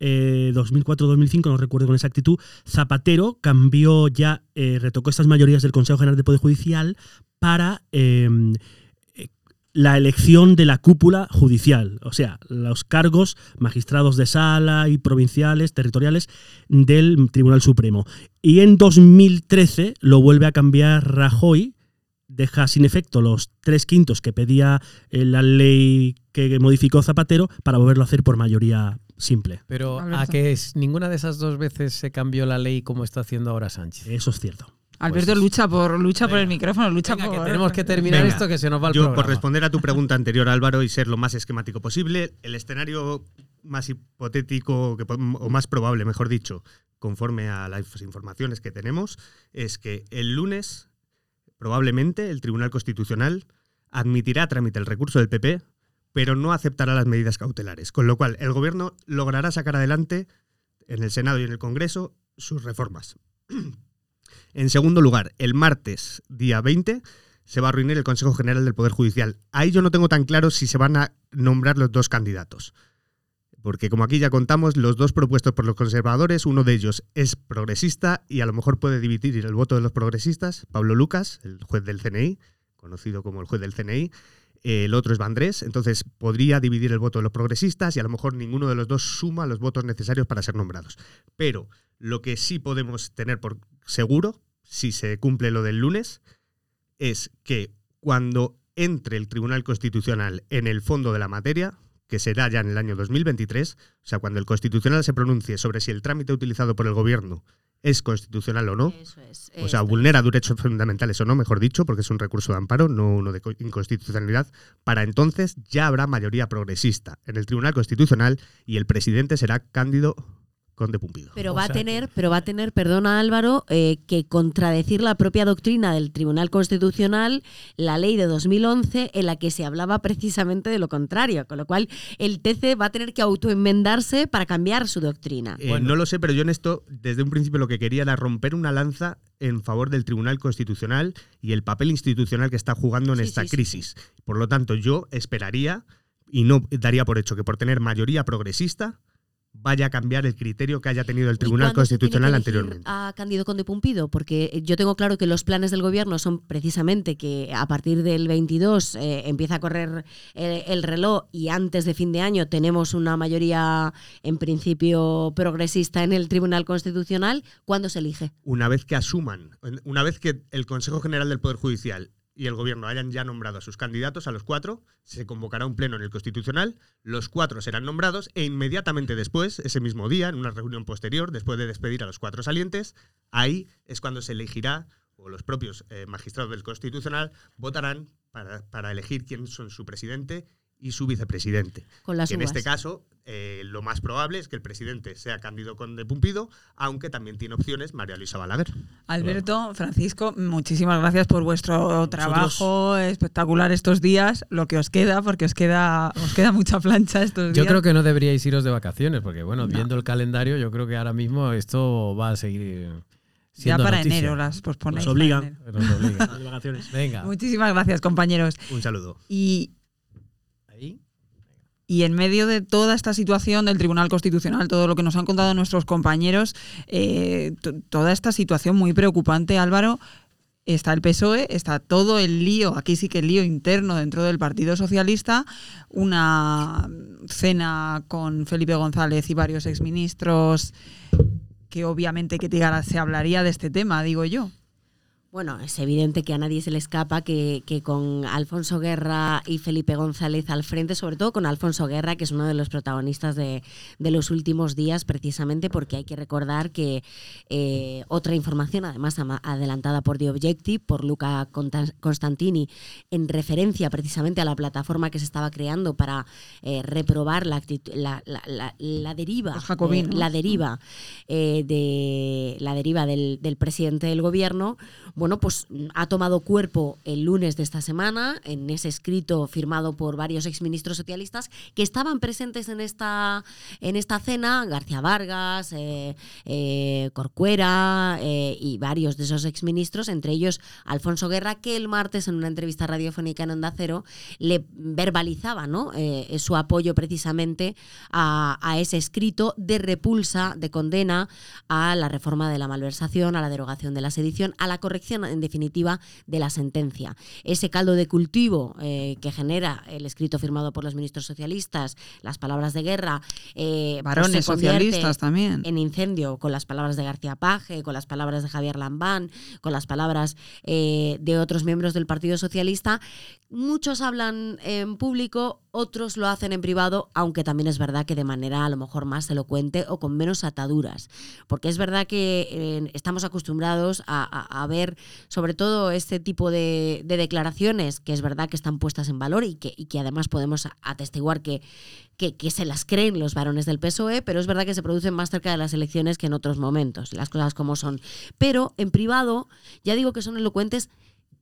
eh, 2004-2005, no recuerdo con exactitud, Zapatero cambió ya, eh, retocó estas mayorías del Consejo General del Poder Judicial para... eh, la elección de la cúpula judicial, o sea, los cargos magistrados de sala y provinciales, territoriales del Tribunal Supremo. Y en 2013 lo vuelve a cambiar Rajoy, deja sin efecto los tres quintos que pedía eh, la ley que modificó Zapatero para volverlo a hacer por mayoría simple. Pero a que es- ninguna de esas dos veces se cambió la ley como está haciendo ahora Sánchez. Eso es cierto. Alberto Pues- lucha por lucha por el micrófono, lucha Venga, por que tenemos que terminar Venga. esto que se nos va el Yo, programa. por responder a tu pregunta anterior, Álvaro, y ser lo más esquemático posible, el escenario más hipotético que o más probable, mejor dicho, conforme a las informaciones que tenemos, es que el lunes probablemente el Tribunal Constitucional admitirá a trámite el recurso del PP, pero no aceptará las medidas cautelares, con lo cual el gobierno logrará sacar adelante en el Senado y en el Congreso sus reformas. En segundo lugar, el martes, día 20, se va a reunir el Consejo General del Poder Judicial. Ahí yo no tengo tan claro si se van a nombrar los dos candidatos. Porque como aquí ya contamos, los dos propuestos por los conservadores, uno de ellos es progresista y a lo mejor puede dividir el voto de los progresistas, Pablo Lucas, el juez del CNI, conocido como el juez del CNI, el otro es Vandrés, entonces podría dividir el voto de los progresistas y a lo mejor ninguno de los dos suma los votos necesarios para ser nombrados. Pero lo que sí podemos tener por seguro, si se cumple lo del lunes, es que cuando entre el Tribunal Constitucional en el fondo de la materia, que será ya en el año 2023, o sea, cuando el Constitucional se pronuncie sobre si el trámite utilizado por el Gobierno es constitucional o no. Eso es. O sea, vulnera derechos fundamentales o no, mejor dicho, porque es un recurso de amparo, no uno de co- inconstitucionalidad. Para entonces ya habrá mayoría progresista en el Tribunal Constitucional y el presidente será Cándido Conde Pumpido. Pero O va a tener, pero va a tener, perdona Álvaro, eh, que contradecir la propia doctrina del Tribunal Constitucional, la ley de 2011, en la que se hablaba precisamente de lo contrario. Con lo cual, el TC va a tener que autoenmendarse para cambiar su doctrina. Eh, Bueno. No lo sé, pero yo en esto, desde un principio, lo que quería era romper una lanza en favor del Tribunal Constitucional y el papel institucional que está jugando en Sí, esta sí, sí, crisis. Por lo tanto, yo esperaría y no daría por hecho que por tener mayoría progresista vaya a cambiar el criterio que haya tenido el ¿Y Tribunal se Constitucional elegir anteriormente. A Cándido Conde Pumpido, porque yo tengo claro que los planes del gobierno son precisamente que a partir del 22 eh, empieza a correr eh, el reloj y antes de fin de año tenemos una mayoría en principio progresista en el Tribunal Constitucional. ¿Cuándo se elige? Una vez que asuman, una vez que el Consejo General del Poder Judicial y el Gobierno hayan ya nombrado a sus candidatos, a los cuatro, se convocará un pleno en el Constitucional, los cuatro serán nombrados e inmediatamente después, ese mismo día, en una reunión posterior, después de despedir a los cuatro salientes, ahí es cuando se elegirá, o los propios eh, magistrados del Constitucional votarán para, para elegir quién son su presidente y su vicepresidente. Con las Y en este caso, eh, lo más probable es que el presidente sea Cándido Conde Pumpido, aunque también tiene opciones María Luisa Balaguer. Alberto, Francisco, muchísimas gracias por vuestro trabajo espectacular estos días, lo que os queda, porque os queda, os queda mucha plancha estos días. Yo creo que no deberíais iros de vacaciones, porque bueno, No. viendo el calendario, yo creo que ahora mismo esto va a seguir ya para noticia. enero las posponéis. Nos obliga. para enero. Nos obliga. Las vacaciones. Venga. Muchísimas gracias, compañeros. Un saludo. Y. y en medio de toda esta situación del Tribunal Constitucional, todo lo que nos han contado nuestros compañeros, eh, toda esta situación muy preocupante, Álvaro, está el PSOE, está todo el lío, aquí sí que el lío interno dentro del Partido Socialista, una cena con Felipe González y varios exministros que obviamente que se hablaría de este tema, digo yo. Bueno, es evidente que a nadie se le escapa que, que con Alfonso Guerra y Felipe González al frente, sobre todo con Alfonso Guerra, que es uno de los protagonistas de, de los últimos días, precisamente porque hay que recordar que eh, otra información, además adelantada por The Objective, por Luca Constantini, en referencia precisamente a la plataforma que se estaba creando para eh, reprobar la, actitud- la, la- deriva, eh, la deriva eh, de la deriva del, del presidente del gobierno, bueno, pues mm, ha tomado cuerpo el lunes de esta semana en ese escrito firmado por varios exministros socialistas que estaban presentes en esta, en esta cena, García Vargas, eh, eh, Corcuera eh, y varios de esos exministros, entre ellos Alfonso Guerra, que el martes en una entrevista radiofónica en Onda Cero le verbalizaba ¿no? Eh, su apoyo precisamente a ese escrito de repulsa, de condena a la reforma de la malversación, a la derogación de la sedición, a la corrección, en definitiva, de la sentencia. Ese caldo de cultivo eh, que genera el escrito firmado por los ministros socialistas, las palabras de guerra, eh, Varones convierte socialistas también. en incendio con las palabras de García Paje, con las palabras de Javier Lambán, con las palabras eh, de otros miembros del Partido Socialista. Muchos hablan en público, otros lo hacen en privado, aunque también es verdad que de manera a lo mejor más elocuente o con menos ataduras. Porque es verdad que eh, estamos acostumbrados a, a- a ver sobre todo este tipo de, de declaraciones, que es verdad que están puestas en valor y que, además podemos atestiguar que, se las creen los varones del PSOE, pero es verdad que se producen más cerca de las elecciones que en otros momentos, las cosas como son. Pero en privado, ya digo que son elocuentes.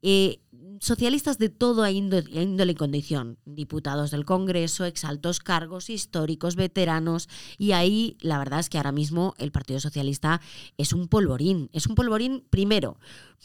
eh, socialistas de toda índo- índole y condición, diputados del Congreso, exaltos cargos históricos, veteranos, y ahí la verdad es que ahora mismo el Partido Socialista es un polvorín. Es un polvorín, primero,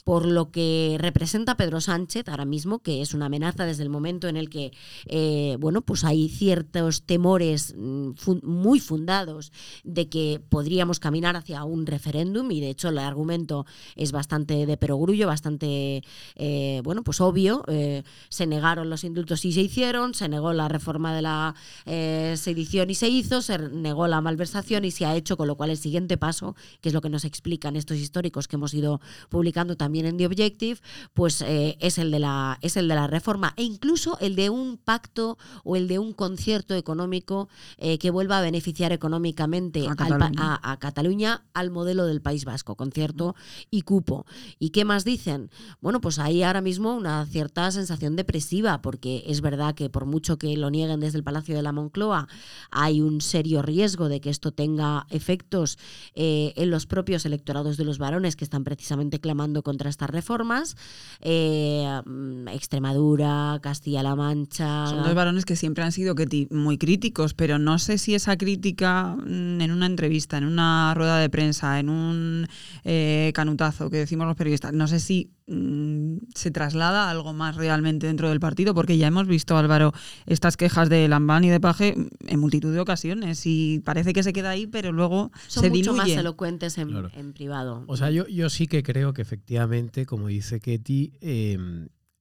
por lo que representa Pedro Sánchez ahora mismo, que es una amenaza desde el momento en el que, eh, bueno, pues hay ciertos temores mm, muy fundados de que podríamos caminar hacia un referéndum, y de hecho el argumento es bastante de perogrullo, bastante, eh, bueno, pues obvio. Eh, se negaron los indultos y se hicieron, se negó la reforma de la eh, sedición y se hizo, se negó la malversación y se ha hecho, con lo cual el siguiente paso, que es lo que nos explican estos históricos que hemos ido publicando también también en The Objective, pues eh, es, el de la, es el de la reforma e incluso el de un pacto o el de un concierto económico eh, que vuelva a beneficiar económicamente A al Cataluña. a- a Cataluña al modelo del País Vasco, concierto y cupo. ¿Y qué más dicen? Bueno, pues hay ahora mismo una cierta sensación depresiva, porque es verdad que por mucho que lo nieguen desde el Palacio de la Moncloa, hay un serio riesgo de que esto tenga efectos eh, en los propios electorados de los varones que están precisamente clamando contra estas reformas. Eh, mm, Extremadura, Castilla-La Mancha. Son dos varones que siempre han sido muy críticos, pero no sé si esa crítica mm, en una entrevista, en una rueda de prensa, en un eh, canutazo que decimos los periodistas, no sé si se traslada a algo más realmente dentro del partido, porque ya hemos visto, Álvaro, estas quejas de Lambán y de Paje en multitud de ocasiones y parece que se queda ahí, pero luego son se mucho más elocuentes en, Claro. en privado. O sea, yo, yo sí que creo que efectivamente, como dice Ketty, eh,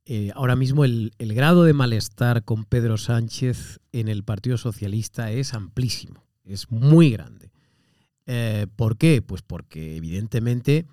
eh, ahora mismo el, el grado de malestar con Pedro Sánchez en el Partido Socialista es amplísimo, es muy grande. Eh, ¿Por qué? Pues porque evidentemente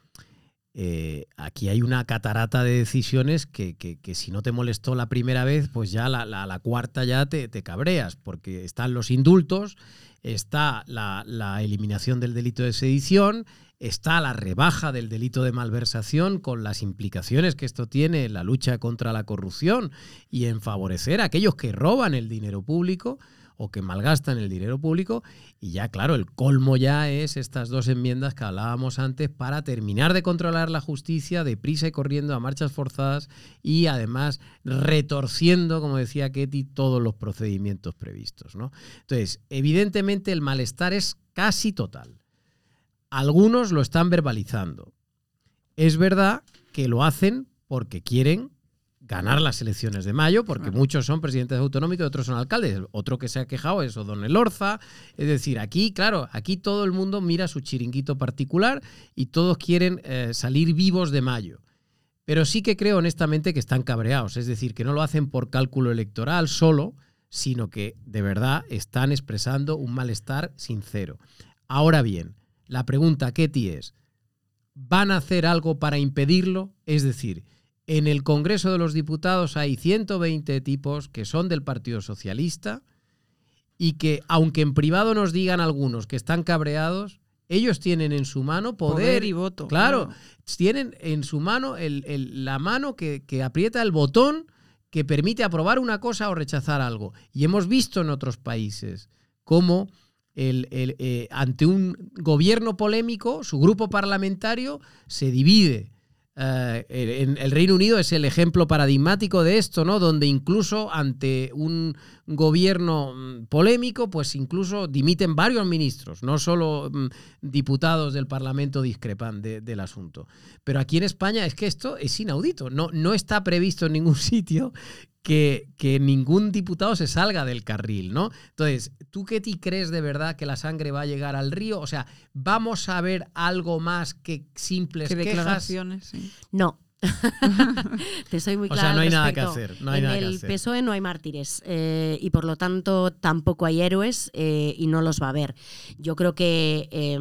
eh, aquí hay una catarata de decisiones que, que- si no te molestó la primera vez, pues ya la, la- la cuarta ya te, te cabreas, porque están los indultos, está la, la eliminación del delito de sedición, está la rebaja del delito de malversación con las implicaciones que esto tiene en la lucha contra la corrupción y en favorecer a aquellos que roban el dinero público o que malgastan el dinero público. Y ya, claro, el colmo ya es estas dos enmiendas que hablábamos antes para terminar de controlar la justicia deprisa y corriendo a marchas forzadas y además retorciendo, como decía Ketty, todos los procedimientos previstos. ¿no? Entonces, evidentemente el malestar es casi total. Algunos lo están verbalizando. Es verdad que lo hacen porque quieren ganar las elecciones de mayo, porque Claro. muchos son presidentes autonómicos y otros son alcaldes. Otro que se ha quejado es Don Elorza. Es decir, aquí, claro, aquí todo el mundo mira su chiringuito particular y todos quieren eh, salir vivos de mayo. Pero sí que creo honestamente que están cabreados, es decir, que no lo hacen por cálculo electoral solo, sino que de verdad están expresando un malestar sincero. Ahora bien, la pregunta, Ketty, es, ¿van a hacer algo para impedirlo? Es decir, en el Congreso de los Diputados hay 120 tipos que son del Partido Socialista y que, aunque en privado nos digan algunos que están cabreados, ellos tienen en su mano poder, Poder y voto. Claro, tienen en su mano el- el- la mano que, que aprieta el botón que permite aprobar una cosa o rechazar algo. Y hemos visto en otros países cómo el- el, eh, ante un gobierno polémico, su grupo parlamentario se divide. Eh, el Reino Unido es el ejemplo paradigmático de esto, ¿no? Donde incluso ante un gobierno mm, polémico, pues incluso dimiten varios ministros, no solo mm, diputados del Parlamento discrepan de- del asunto. Pero aquí en España es que esto es inaudito, no, no está previsto en ningún sitio que, que ningún diputado se salga del carril, ¿no? Entonces, ¿tú qué ti crees de verdad que la sangre va a llegar al río? O sea, ¿vamos a ver algo más que simples Que quejas? declaraciones, sí. No. Te soy muy O sea, clara. no hay nada que hacer, no hay en nada que el hacer. PSOE no hay mártires eh, y por lo tanto tampoco hay héroes eh, y no los va a haber. Yo creo que, eh,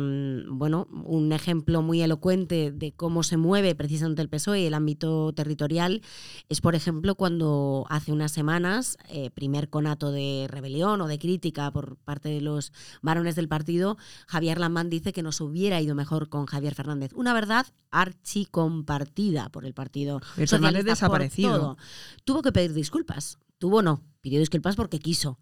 bueno, un ejemplo muy elocuente de cómo se mueve precisamente el PSOE y el ámbito territorial es, por ejemplo, cuando hace unas semanas, eh, primer conato de rebelión o de crítica por parte de los varones del partido, Javier Lambán dice que nos hubiera ido mejor con Javier Fernández. Una verdad archi compartida por el partido Javier Fernández desaparecido. todo. Tuvo que pedir disculpas. Tuvo no. Pidió disculpas porque quiso.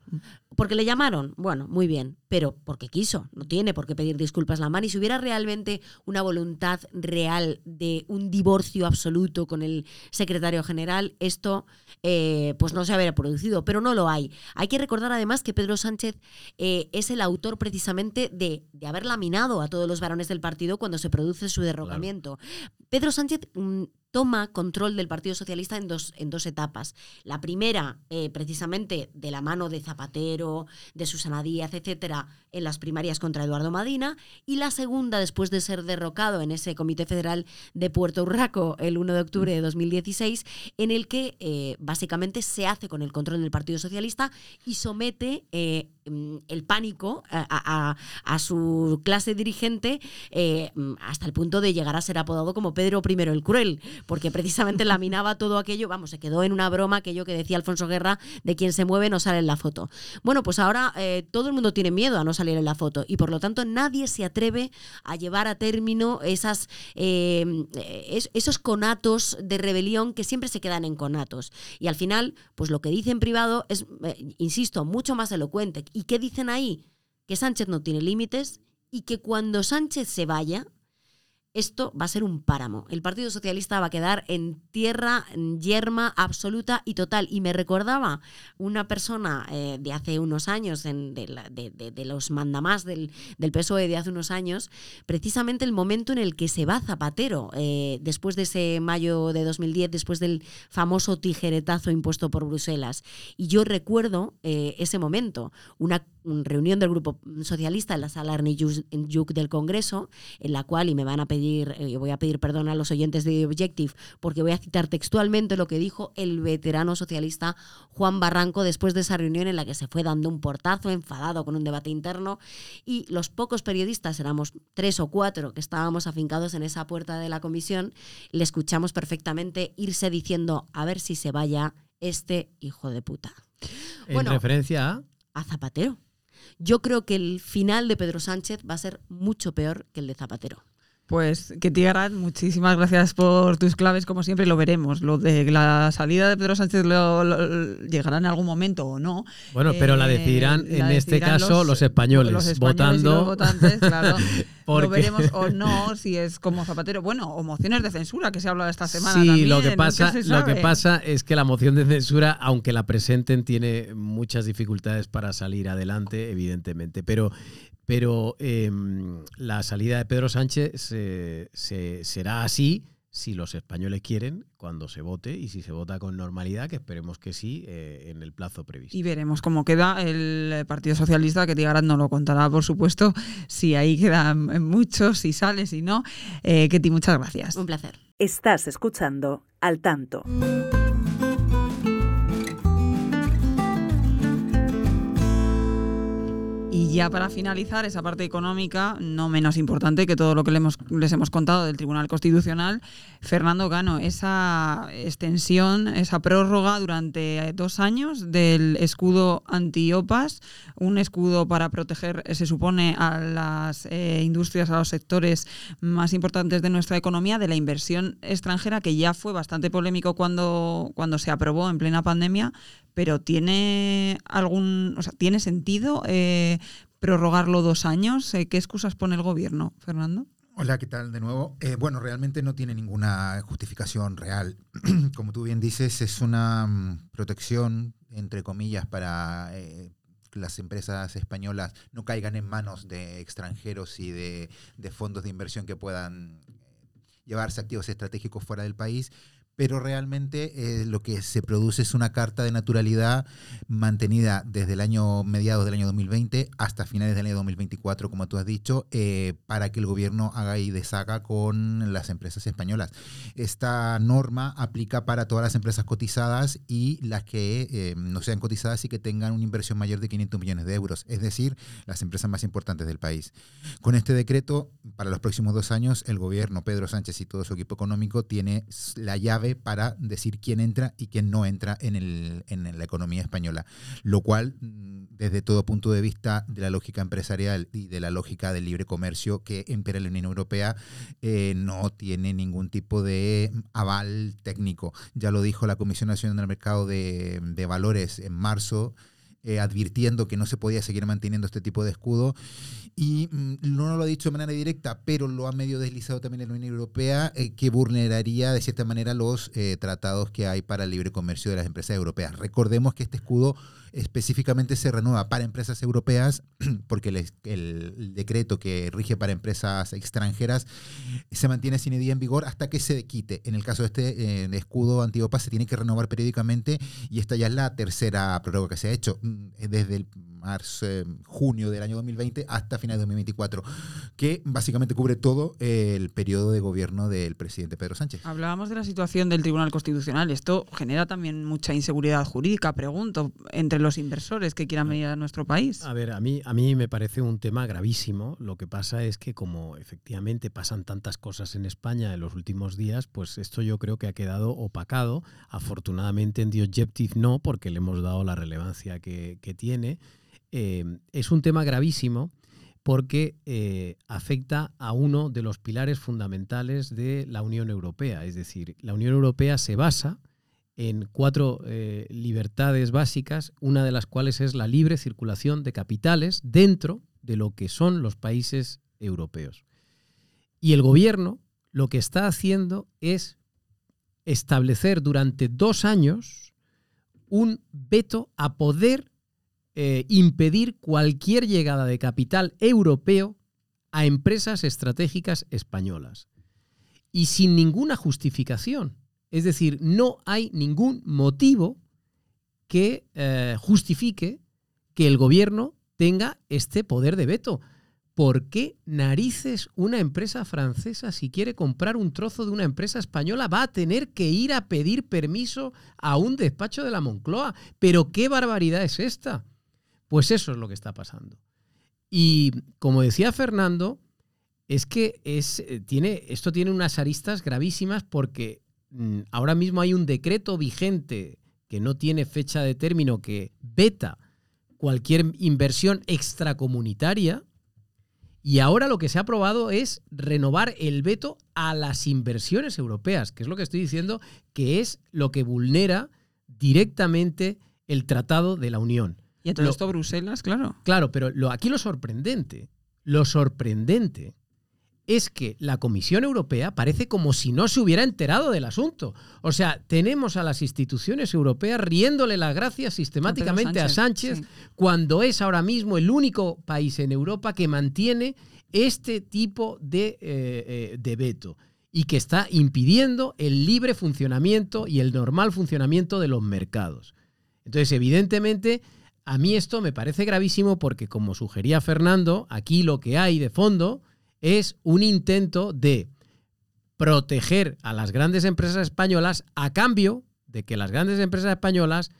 ¿Porque le llamaron? Bueno, muy bien. Pero porque quiso. No tiene por qué pedir disculpas la mano. Y si hubiera realmente una voluntad real de un divorcio absoluto con el secretario general, esto eh, pues no se habría producido. Pero no lo hay. Hay que recordar además que Pedro Sánchez eh, es el autor precisamente de, de haber laminado a todos los varones del partido cuando se produce su derrocamiento. Pedro Sánchez mm, toma control del Partido Socialista en dos, en dos etapas. La primera, eh, precisamente de la mano de Zapatero, de Susana Díaz, etcétera, en las primarias contra Eduardo Madina, y la segunda, después de ser derrocado en ese Comité Federal de Puerto Urraco el 1 de octubre de 2016, en el que eh, básicamente se hace con el control del Partido Socialista y somete eh, el pánico a, su clase dirigente eh, mm, hasta el punto de llegar a ser apodado como Pedro I el Cruel, porque precisamente laminaba todo aquello, vamos, se quedó en una broma aquello que decía Alfonso Guerra de quien se mueve no sale en la foto. Bueno, pues ahora eh, todo el mundo tiene miedo a no salir en la foto y por lo tanto nadie se atreve a llevar a término esas, eh, esos conatos de rebelión que siempre se quedan en conatos. Y al final, pues lo que dice en privado es, insisto, mucho más elocuente. ¿Y qué dicen ahí? Que Sánchez no tiene límites y que cuando Sánchez se vaya, esto va a ser un páramo. El Partido Socialista va a quedar en tierra yerma absoluta y total. Y me recordaba una persona eh, de hace unos años, de, los mandamás del, del, PSOE de hace unos años, precisamente el momento en el que se va Zapatero, eh, después de ese mayo de 2010, después del famoso tijeretazo impuesto por Bruselas. Y yo recuerdo eh, ese momento, una reunión del Grupo Socialista en la sala Arnayuk del Congreso, en la cual, y me van a pedir, eh, voy a pedir perdón a los oyentes de Objective, porque voy a citar textualmente lo que dijo el veterano socialista Juan Barranco después de esa reunión en la que se fue dando un portazo, enfadado con un debate interno, y los pocos periodistas, éramos tres o cuatro que estábamos afincados en esa puerta de la comisión, le escuchamos perfectamente irse diciendo, a ver si se vaya este hijo de puta. En referencia a... A Zapatero. Yo creo que el final de Pedro Sánchez va a ser mucho peor que el de Zapatero. Pues que Tigarat, muchísimas gracias por tus claves, como siempre, lo veremos. Lo de la salida de Pedro Sánchez llegará en algún momento o no. Bueno, pero la eh, decidirán en este caso los, españoles, los españoles, votando. los votantes, claro. Lo veremos o no, si es como Zapatero. Bueno, o mociones de censura que se ha hablado esta semana. Sí, lo, que pasa, lo que pasa es que la moción de censura, aunque la presenten, tiene muchas dificultades para salir adelante, evidentemente. Pero pero em, la salida de Pedro Sánchez será así si los españoles quieren, cuando se vote y si se vota con normalidad, que esperemos que sí, eh, en el plazo previsto. Y veremos cómo queda el Partido Socialista, que Tigarat no lo contará, por supuesto, si ahí quedan muchos, si sale, si no. Eh, Ketty, muchas gracias. Un placer. Estás escuchando Al Tanto. Y ya para finalizar esa parte económica, no menos importante que todo lo que les hemos contado del Tribunal Constitucional, Fernando Gano, esa extensión, esa prórroga durante dos años del escudo antiopas, un escudo para proteger, se supone, a las eh, industrias, a los sectores más importantes de nuestra economía, de la inversión extranjera, que ya fue bastante polémico cuando, cuando se aprobó en plena pandemia, pero ¿tiene algún, o sea, ¿tiene sentido eh, prorrogarlo dos años? Eh, ¿Qué excusas pone el gobierno, Fernando? Hola, ¿qué tal de nuevo? Eh, bueno, realmente no tiene ninguna justificación real. Como tú bien dices, es una mm, protección, entre comillas, para que las empresas españolas no caigan en manos de extranjeros y de, de fondos de inversión que puedan llevarse activos estratégicos fuera del país pero realmente eh, lo que se produce es una carta de naturalidad mantenida desde el año mediados del año 2020 hasta finales del año 2024, como tú has dicho, eh, para que el gobierno haga y deshaga con las empresas españolas. Esta norma aplica para todas las empresas cotizadas y las que eh, no sean cotizadas y que tengan una inversión mayor de 500 millones de euros, es decir, las empresas más importantes del país. Con este decreto, para los próximos dos años, el gobierno, Pedro Sánchez y todo su equipo económico tiene la llave para decir quién entra y quién no entra en, el, en la economía española, lo cual mm, desde todo punto de vista de la lógica empresarial y de la lógica del libre comercio que impera la Unión Europea eh, no tiene ningún tipo de aval técnico. Ya lo dijo la Comisión Nacional del Mercado de Valores en marzo. Eh, advirtiendo que no se podía seguir manteniendo este tipo de escudo. Y mm, no lo ha dicho de manera directa, pero lo ha medio deslizado también en la Unión Europea, eh, que vulneraría de cierta manera los eh, tratados que hay para el libre comercio de las empresas europeas. Recordemos que este escudo específicamente se renueva para empresas europeas, porque el, decreto que rige para empresas extranjeras se mantiene sin edad en vigor hasta que se quite. En el caso de este eh, escudo antiopa se tiene que renovar periódicamente y esta ya es la tercera prórroga que se ha hecho. Mm, desde el marzo, eh, junio del año 2020 hasta finales de 2024, que básicamente cubre todo el periodo de gobierno del presidente Pedro Sánchez. Hablábamos de la situación del Tribunal Constitucional. Esto genera también mucha inseguridad jurídica, pregunto, entre los inversores que quieran venir a nuestro país. A ver, a mí, a mí me parece un tema gravísimo. Lo que pasa es que como efectivamente pasan tantas cosas en España en los últimos días, pues esto yo creo que ha quedado opacado. Afortunadamente en The Objective no, porque le hemos dado la relevancia que, que tiene. Eh, es un tema gravísimo porque eh, afecta a uno de los pilares fundamentales de la Unión Europea. Es decir, la Unión Europea se basa en cuatro eh, libertades básicas, una de las cuales es la libre circulación de capitales dentro de lo que son los países europeos. Y el gobierno lo que está haciendo es establecer durante dos años un veto a poder eh, impedir cualquier llegada de capital europeo a empresas estratégicas españolas. Y sin ninguna justificación. Es decir, no hay ningún motivo que eh, justifique que el gobierno tenga este poder de veto. ¿Por qué narices una empresa francesa, si quiere comprar un trozo de una empresa española, va a tener que ir a pedir permiso a un despacho de la Moncloa? ¿Pero qué barbaridad es esta? Pues eso es lo que está pasando. Y como decía Fernando, es que es, eh, tiene, esto tiene unas aristas gravísimas porque ahora mismo hay un decreto vigente que no tiene fecha de término que veta cualquier inversión extracomunitaria. Y ahora lo que se ha aprobado es renovar el veto a las inversiones europeas, que es lo que estoy diciendo, que es lo que vulnera directamente el Tratado de la Unión. Y todo esto Bruselas, claro. Claro, pero lo, aquí lo sorprendente, lo sorprendente es que la Comisión Europea parece como si no se hubiera enterado del asunto. O sea, tenemos a las instituciones europeas riéndole las gracias sistemáticamente a Sánchez, cuando es ahora mismo el único país en Europa que mantiene este tipo de, eh, eh, de veto y que está impidiendo el libre funcionamiento y el normal funcionamiento de los mercados. Entonces, evidentemente, a mí esto me parece gravísimo porque, como sugería Fernando, aquí lo que hay de fondo es un intento de proteger a las grandes empresas españolas a cambio de que las grandes empresas españolas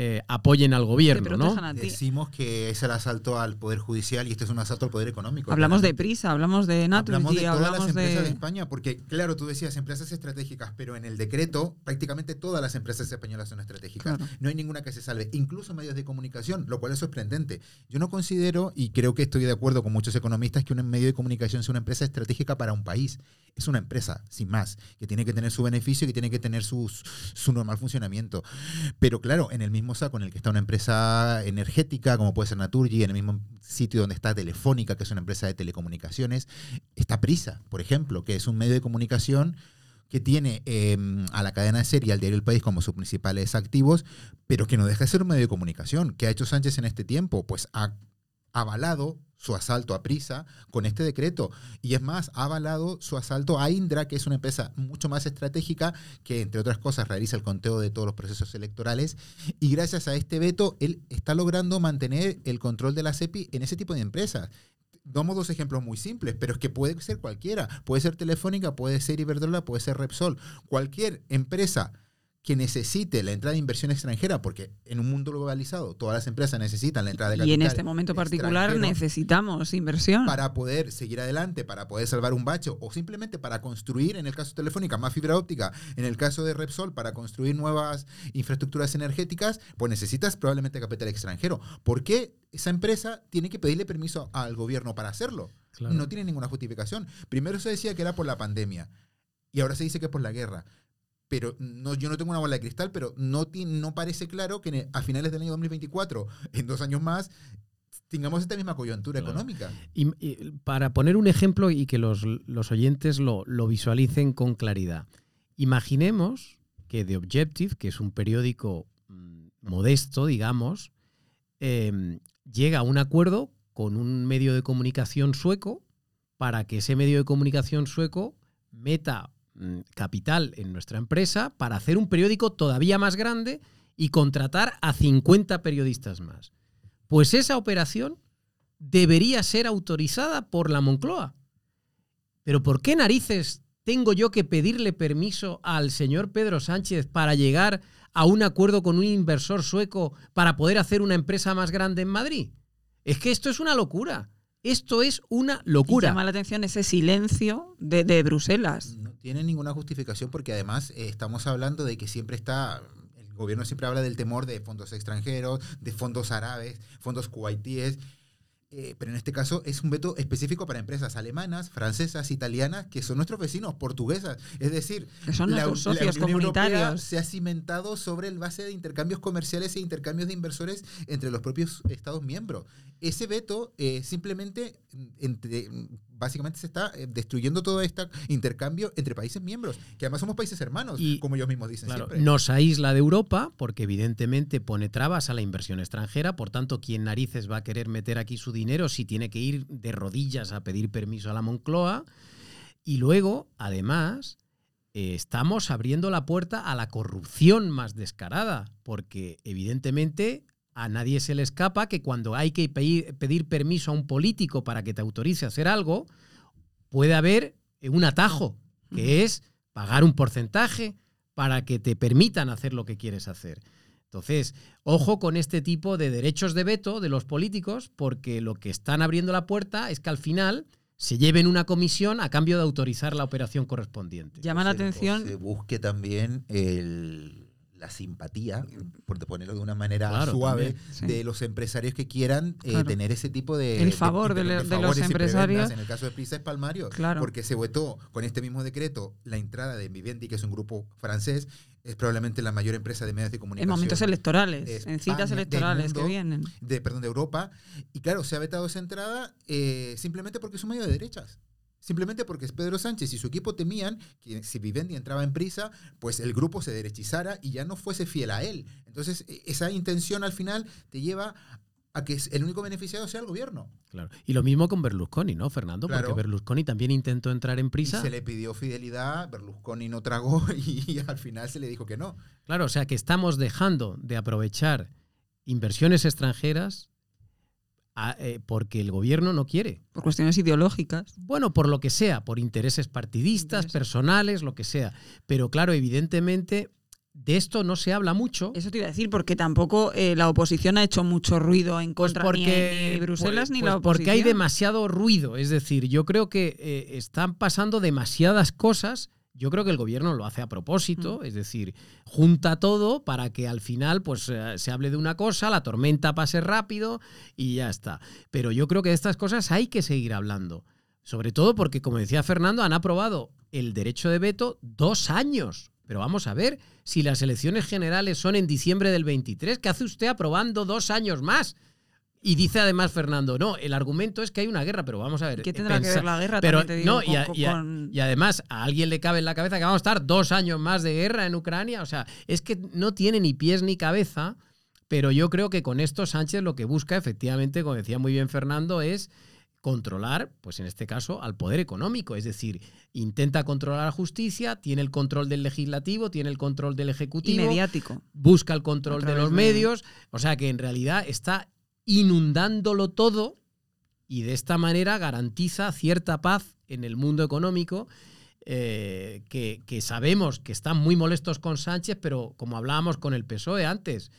eh, apoyen al gobierno, ¿no? Decimos que es el asalto al poder judicial y este es un asalto al poder económico. Hablamos de prisa, hablamos de Naturgy, hablamos de todas las empresas de... España, porque claro, tú decías empresas estratégicas, pero en el decreto prácticamente todas las empresas españolas son estratégicas. No hay ninguna que se salve, incluso medios de comunicación, lo cual es sorprendente. Yo no considero y creo que estoy de acuerdo con muchos economistas que un medio de comunicación sea una empresa estratégica para un país. Es una empresa, sin más, que tiene que tener su beneficio, que tiene que tener su normal funcionamiento. Pero claro, en el mismo saco en el que está una empresa energética, como puede ser Naturgy, en el mismo sitio donde está Telefónica, que es una empresa de telecomunicaciones, está Prisa, por ejemplo, que es un medio de comunicación que tiene em, a la cadena de serie al diario El País como sus principales activos, pero que no deja de ser un medio de comunicación. ¿Qué ha hecho Sánchez en este tiempo? Pues ha avalado su asalto a Prisa con este decreto. Y es más, ha avalado su asalto a Indra, que es una empresa mucho más estratégica que, entre otras cosas, realiza el conteo de todos los procesos electorales. Y gracias a este veto, él está logrando mantener el control de la CEPI en ese tipo de empresas. Damos dos ejemplos muy simples, pero es que puede ser cualquiera. Puede ser Telefónica, puede ser Iberdrola, puede ser Repsol. Cualquier empresa que necesite la entrada de inversión extranjera, porque en un mundo globalizado todas las empresas necesitan la entrada de capital. Y en este momento particular necesitamos inversión. Para poder seguir adelante, para poder salvar un bacho o simplemente para construir, en el caso de Telefónica, más fibra óptica, en el caso de Repsol, para construir nuevas infraestructuras energéticas, pues necesitas probablemente capital extranjero. ¿Por qué esa empresa tiene que pedirle permiso al gobierno para hacerlo? No tiene ninguna justificación. Primero se decía que era por la pandemia y ahora se dice que es por la guerra pero no, yo no tengo una bola de cristal, pero no, no parece claro que a finales del año 2024, en dos años más, tengamos esta misma coyuntura económica. Y, para poner un ejemplo y que los, oyentes lo, visualicen con claridad, imaginemos que The Objective, que es un periódico mm, modesto, digamos, em, llega a un acuerdo con un medio de comunicación sueco para que ese medio de comunicación sueco meta capital en nuestra empresa para hacer un periódico todavía más grande y contratar a 50 periodistas más. pues esa operación debería ser autorizada por la Moncloa. Pero ¿por qué narices tengo yo que pedirle permiso al señor Pedro Sánchez para llegar a un acuerdo con un inversor sueco para poder hacer una empresa más grande en Madrid? Es que esto es una locura. Esto es una Y locura. llama la atención ese silencio de, de Bruselas. No tiene ninguna justificación porque además eh, estamos hablando de que siempre está, el gobierno siempre habla del temor de fondos extranjeros, de fondos árabes, fondos kuwaitíes, eh, pero en este caso es un veto específico para empresas alemanas, francesas, italianas, que son nuestros vecinos, portuguesas. Es decir, Que son la, nuestros la socios Europea comunitarios. se ha cimentado sobre el base de intercambios comerciales e intercambios de inversores entre los propios Estados miembros. Ese veto eh, simplemente, mm, entre- básicamente se está eh, destruyendo todo este intercambio entre países miembros, que además somos países hermanos, Y- como ellos mismos dicen Claro, siempre. nos aísla de Europa porque evidentemente pone trabas a la inversión extranjera, por tanto, ¿quién narices va a querer meter aquí su dinero si tiene que ir de rodillas a pedir permiso a la Moncloa? Y luego, además, eh, estamos abriendo la puerta a la corrupción más descarada, porque evidentemente a nadie se le escapa que cuando hay que pedir, pedir permiso a un político para que te autorice a hacer algo, puede haber un atajo, que es pagar un porcentaje para que te permitan hacer lo que quieres hacer. Entonces, ojo con este tipo de derechos de veto de los políticos, porque lo que están abriendo la puerta es que al final se lleven una comisión a cambio de autorizar la operación correspondiente. Llama la atención se busque también el- la simpatía, por ponerlo de una manera Claro, suave, sí. de los empresarios que quieran eh, Claro. tener ese tipo de... El favor de los favores y empresarios. En el caso de Prisa es Palmario, Claro. porque se votó con este mismo decreto la entrada de Vivendi, que es un grupo francés, es probablemente la mayor empresa de medios de en comunicación. momentos electorales, en citas electorales que vienen. de, perdón, de Europa. Y claro, se ha vetado esa entrada eh, simplemente porque es un medio de derechas. Simplemente porque Pedro Sánchez y su equipo temían que si Vivendi entraba en prisa, pues el grupo se derechizara y ya no fuese fiel a él. Entonces, e- esa intención al final te lleva a que el único beneficiado sea el gobierno. Claro. Y lo mismo con Berlusconi, ¿no, Fernando? Claro. Porque Berlusconi también intentó entrar en Y prisa. se le pidió fidelidad, Berlusconi no tragó y al final se le dijo que no. Claro, o sea que estamos dejando de aprovechar inversiones extranjeras a- eh, porque el gobierno no quiere. Por cuestiones ideológicas. Bueno, por lo que sea, por intereses partidistas, personales, lo que sea. Pero claro, evidentemente de esto no se habla mucho. Eso te iba a decir, porque tampoco eh, la oposición ha hecho mucho ruido en Pues contra ni- ni, Bruselas pues- ni pues la oposición. Porque hay demasiado ruido. Es decir, yo creo que eh, están pasando demasiadas cosas. Yo creo que el gobierno lo hace a propósito, es decir, junta todo para que al final pues, eh, se hable de una cosa, la tormenta pase rápido y ya está. Pero yo creo que de estas cosas hay que seguir hablando. Sobre todo porque, como decía Fernando, han aprobado el derecho de veto dos años. Pero vamos a ver, si las elecciones generales son en diciembre del 23, ¿qué hace usted aprobando dos años más? Y dice además Fernando, no, el argumento es que hay una guerra, pero vamos a ver. ¿Qué tendrá que ver la guerra? Pero te digo, no, y, a- con- y a- con- y además a alguien le cabe en la cabeza que vamos a estar dos años más de guerra en Ucrania. O sea, es que no tiene ni pies ni cabeza, pero yo creo que con esto Sánchez lo que busca, efectivamente, como decía muy bien Fernando, es controlar, pues en este caso, al poder económico. Es decir, intenta controlar la justicia, tiene el control del legislativo, tiene el control del y ejecutivo mediático. busca el control de los de- medios, o sea que en realidad está inundándolo todo y de esta manera garantiza cierta paz en el mundo económico. eh, que, sabemos que están muy molestos con Sánchez, pero como hablábamos con el PSOE antes,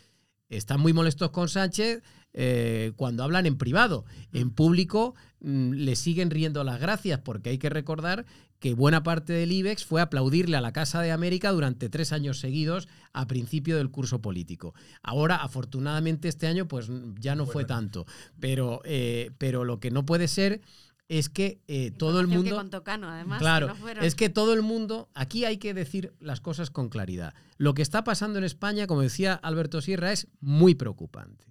están muy molestos con Sánchez eh, cuando hablan en privado. En público mm, le siguen riendo las gracias porque hay que recordar que buena parte del IBEX fue aplaudirle a la Casa de América durante tres años seguidos a principio del curso político. Ahora, afortunadamente, este año pues ya no fue tanto. Pero, eh, pero lo que no puede ser es que eh, todo el mundo... Que contó Cano, además. Claro, que no fueron- es que todo el mundo, aquí hay que decir las cosas con claridad. Lo que está pasando en España, como decía Alberto Sierra, es muy preocupante.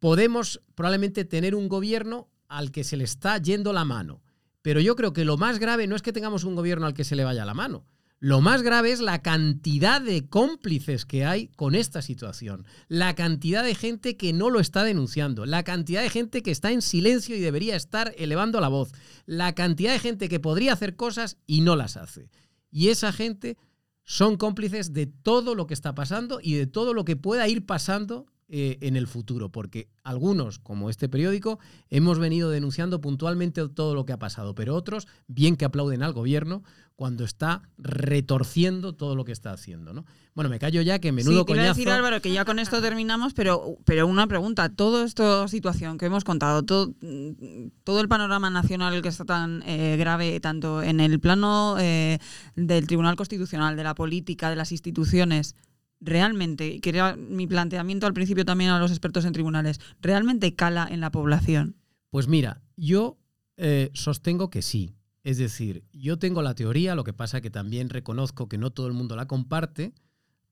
Podemos probablemente tener un gobierno al que se le está yendo la mano, pero yo creo que lo más grave no es que tengamos un gobierno al que se le vaya la mano. Lo más grave es la cantidad de cómplices que hay con esta situación, la cantidad de gente que no lo está denunciando, la cantidad de gente que está en silencio y debería estar elevando la voz, la cantidad de gente que podría hacer cosas y no las hace. Y esa gente son cómplices de todo lo que está pasando y de todo lo que pueda ir pasando eh, en el futuro, porque algunos, como este periódico, hemos venido denunciando puntualmente todo lo que ha pasado, pero otros, bien que aplauden al gobierno cuando está retorciendo todo lo que está haciendo. ¿no? Bueno, me callo ya, que menudo sí, te iba coñazo. a decir Álvaro que ya con esto terminamos, pero, pero una pregunta. Toda esta situación que hemos contado, todo, todo el panorama nacional que está tan eh, grave, tanto en el plano eh, del Tribunal Constitucional, de la política, de las instituciones, realmente, que era mi planteamiento al principio también a los expertos en tribunales, ¿realmente cala en la población? Pues mira, yo eh, sostengo que sí. Es decir, yo tengo la teoría, lo que pasa que también reconozco que no todo el mundo la comparte,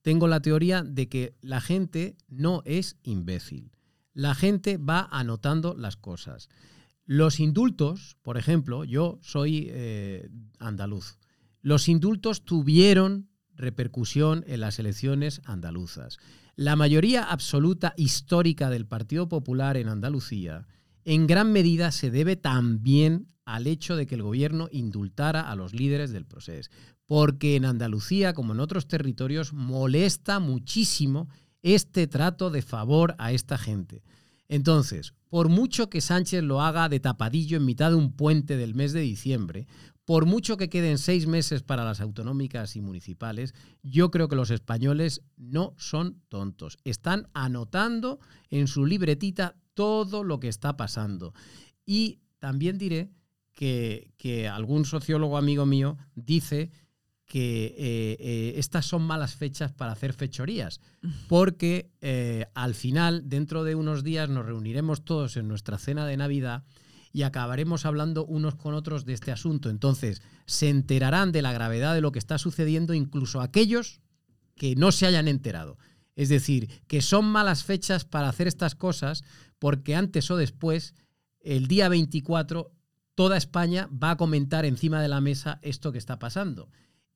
tengo la teoría de que la gente no es imbécil. La gente va anotando las cosas. Los indultos, por ejemplo, yo soy eh, andaluz, los indultos tuvieron repercusión en las elecciones andaluzas. La mayoría absoluta histórica del Partido Popular en Andalucía en gran medida se debe también al hecho de que el gobierno indultara a los líderes del proceso. Porque en Andalucía, como en otros territorios, molesta muchísimo este trato de favor a esta gente. Entonces, por mucho que Sánchez lo haga de tapadillo en mitad de un puente del mes de diciembre, por mucho que queden seis meses para las autonómicas y municipales, yo creo que los españoles no son tontos. Están anotando en su libretita todo lo que está pasando. Y también diré que, que algún sociólogo amigo mío dice que eh, eh, estas son malas fechas para hacer fechorías, porque eh, al final, dentro de unos días, nos reuniremos todos en nuestra cena de Navidad y acabaremos hablando unos con otros de este asunto. Entonces, se enterarán de la gravedad de lo que está sucediendo incluso aquellos que no se hayan enterado. Es decir, que son malas fechas para hacer estas cosas porque antes o después, el día 24, toda España va a comentar encima de la mesa esto que está pasando.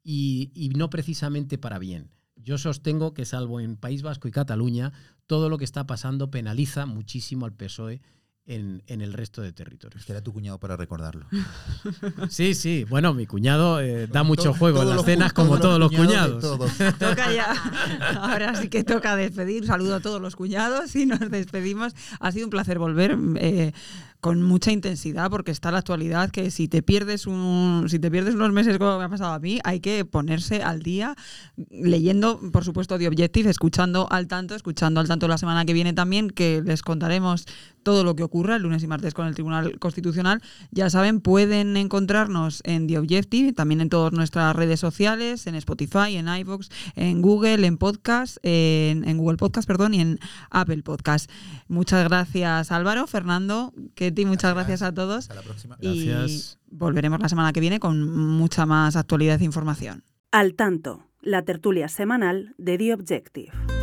Y, y, no precisamente para bien. Yo sostengo que salvo en País Vasco y Cataluña, todo lo que está pasando penaliza muchísimo al PSOE en, en el resto de territorios. Que era tu cuñado para recordarlo. Sí, sí. Bueno, mi cuñado eh, da mucho Todo- juego en las cenas como todos los cuñados. todos. Toca ya. Ahora sí que toca despedir. Saludo a todos los cuñados y nos despedimos. Ha sido un placer volver eh, con mucha intensidad porque está la actualidad que si te pierdes un, si te pierdes unos meses como me ha pasado a mí, hay que ponerse al día leyendo, por supuesto, The Objective, escuchando al tanto, escuchando al tanto la semana que viene también, que les contaremos todo lo que ocurra el lunes y martes con el Tribunal Constitucional. Ya saben, pueden encontrarnos en The Objective, también en todas nuestras redes sociales, en Spotify, en iVoox, en Google, en Podcast, en, en Google Podcast, perdón, y en Apple Podcast. Muchas gracias Álvaro, Fernando, Muchas gracias, Gracias. a todos. Hasta la próxima. Gracias. Y volveremos la semana que viene con mucha más actualidad e información. Al tanto, la tertulia semanal de The Objective.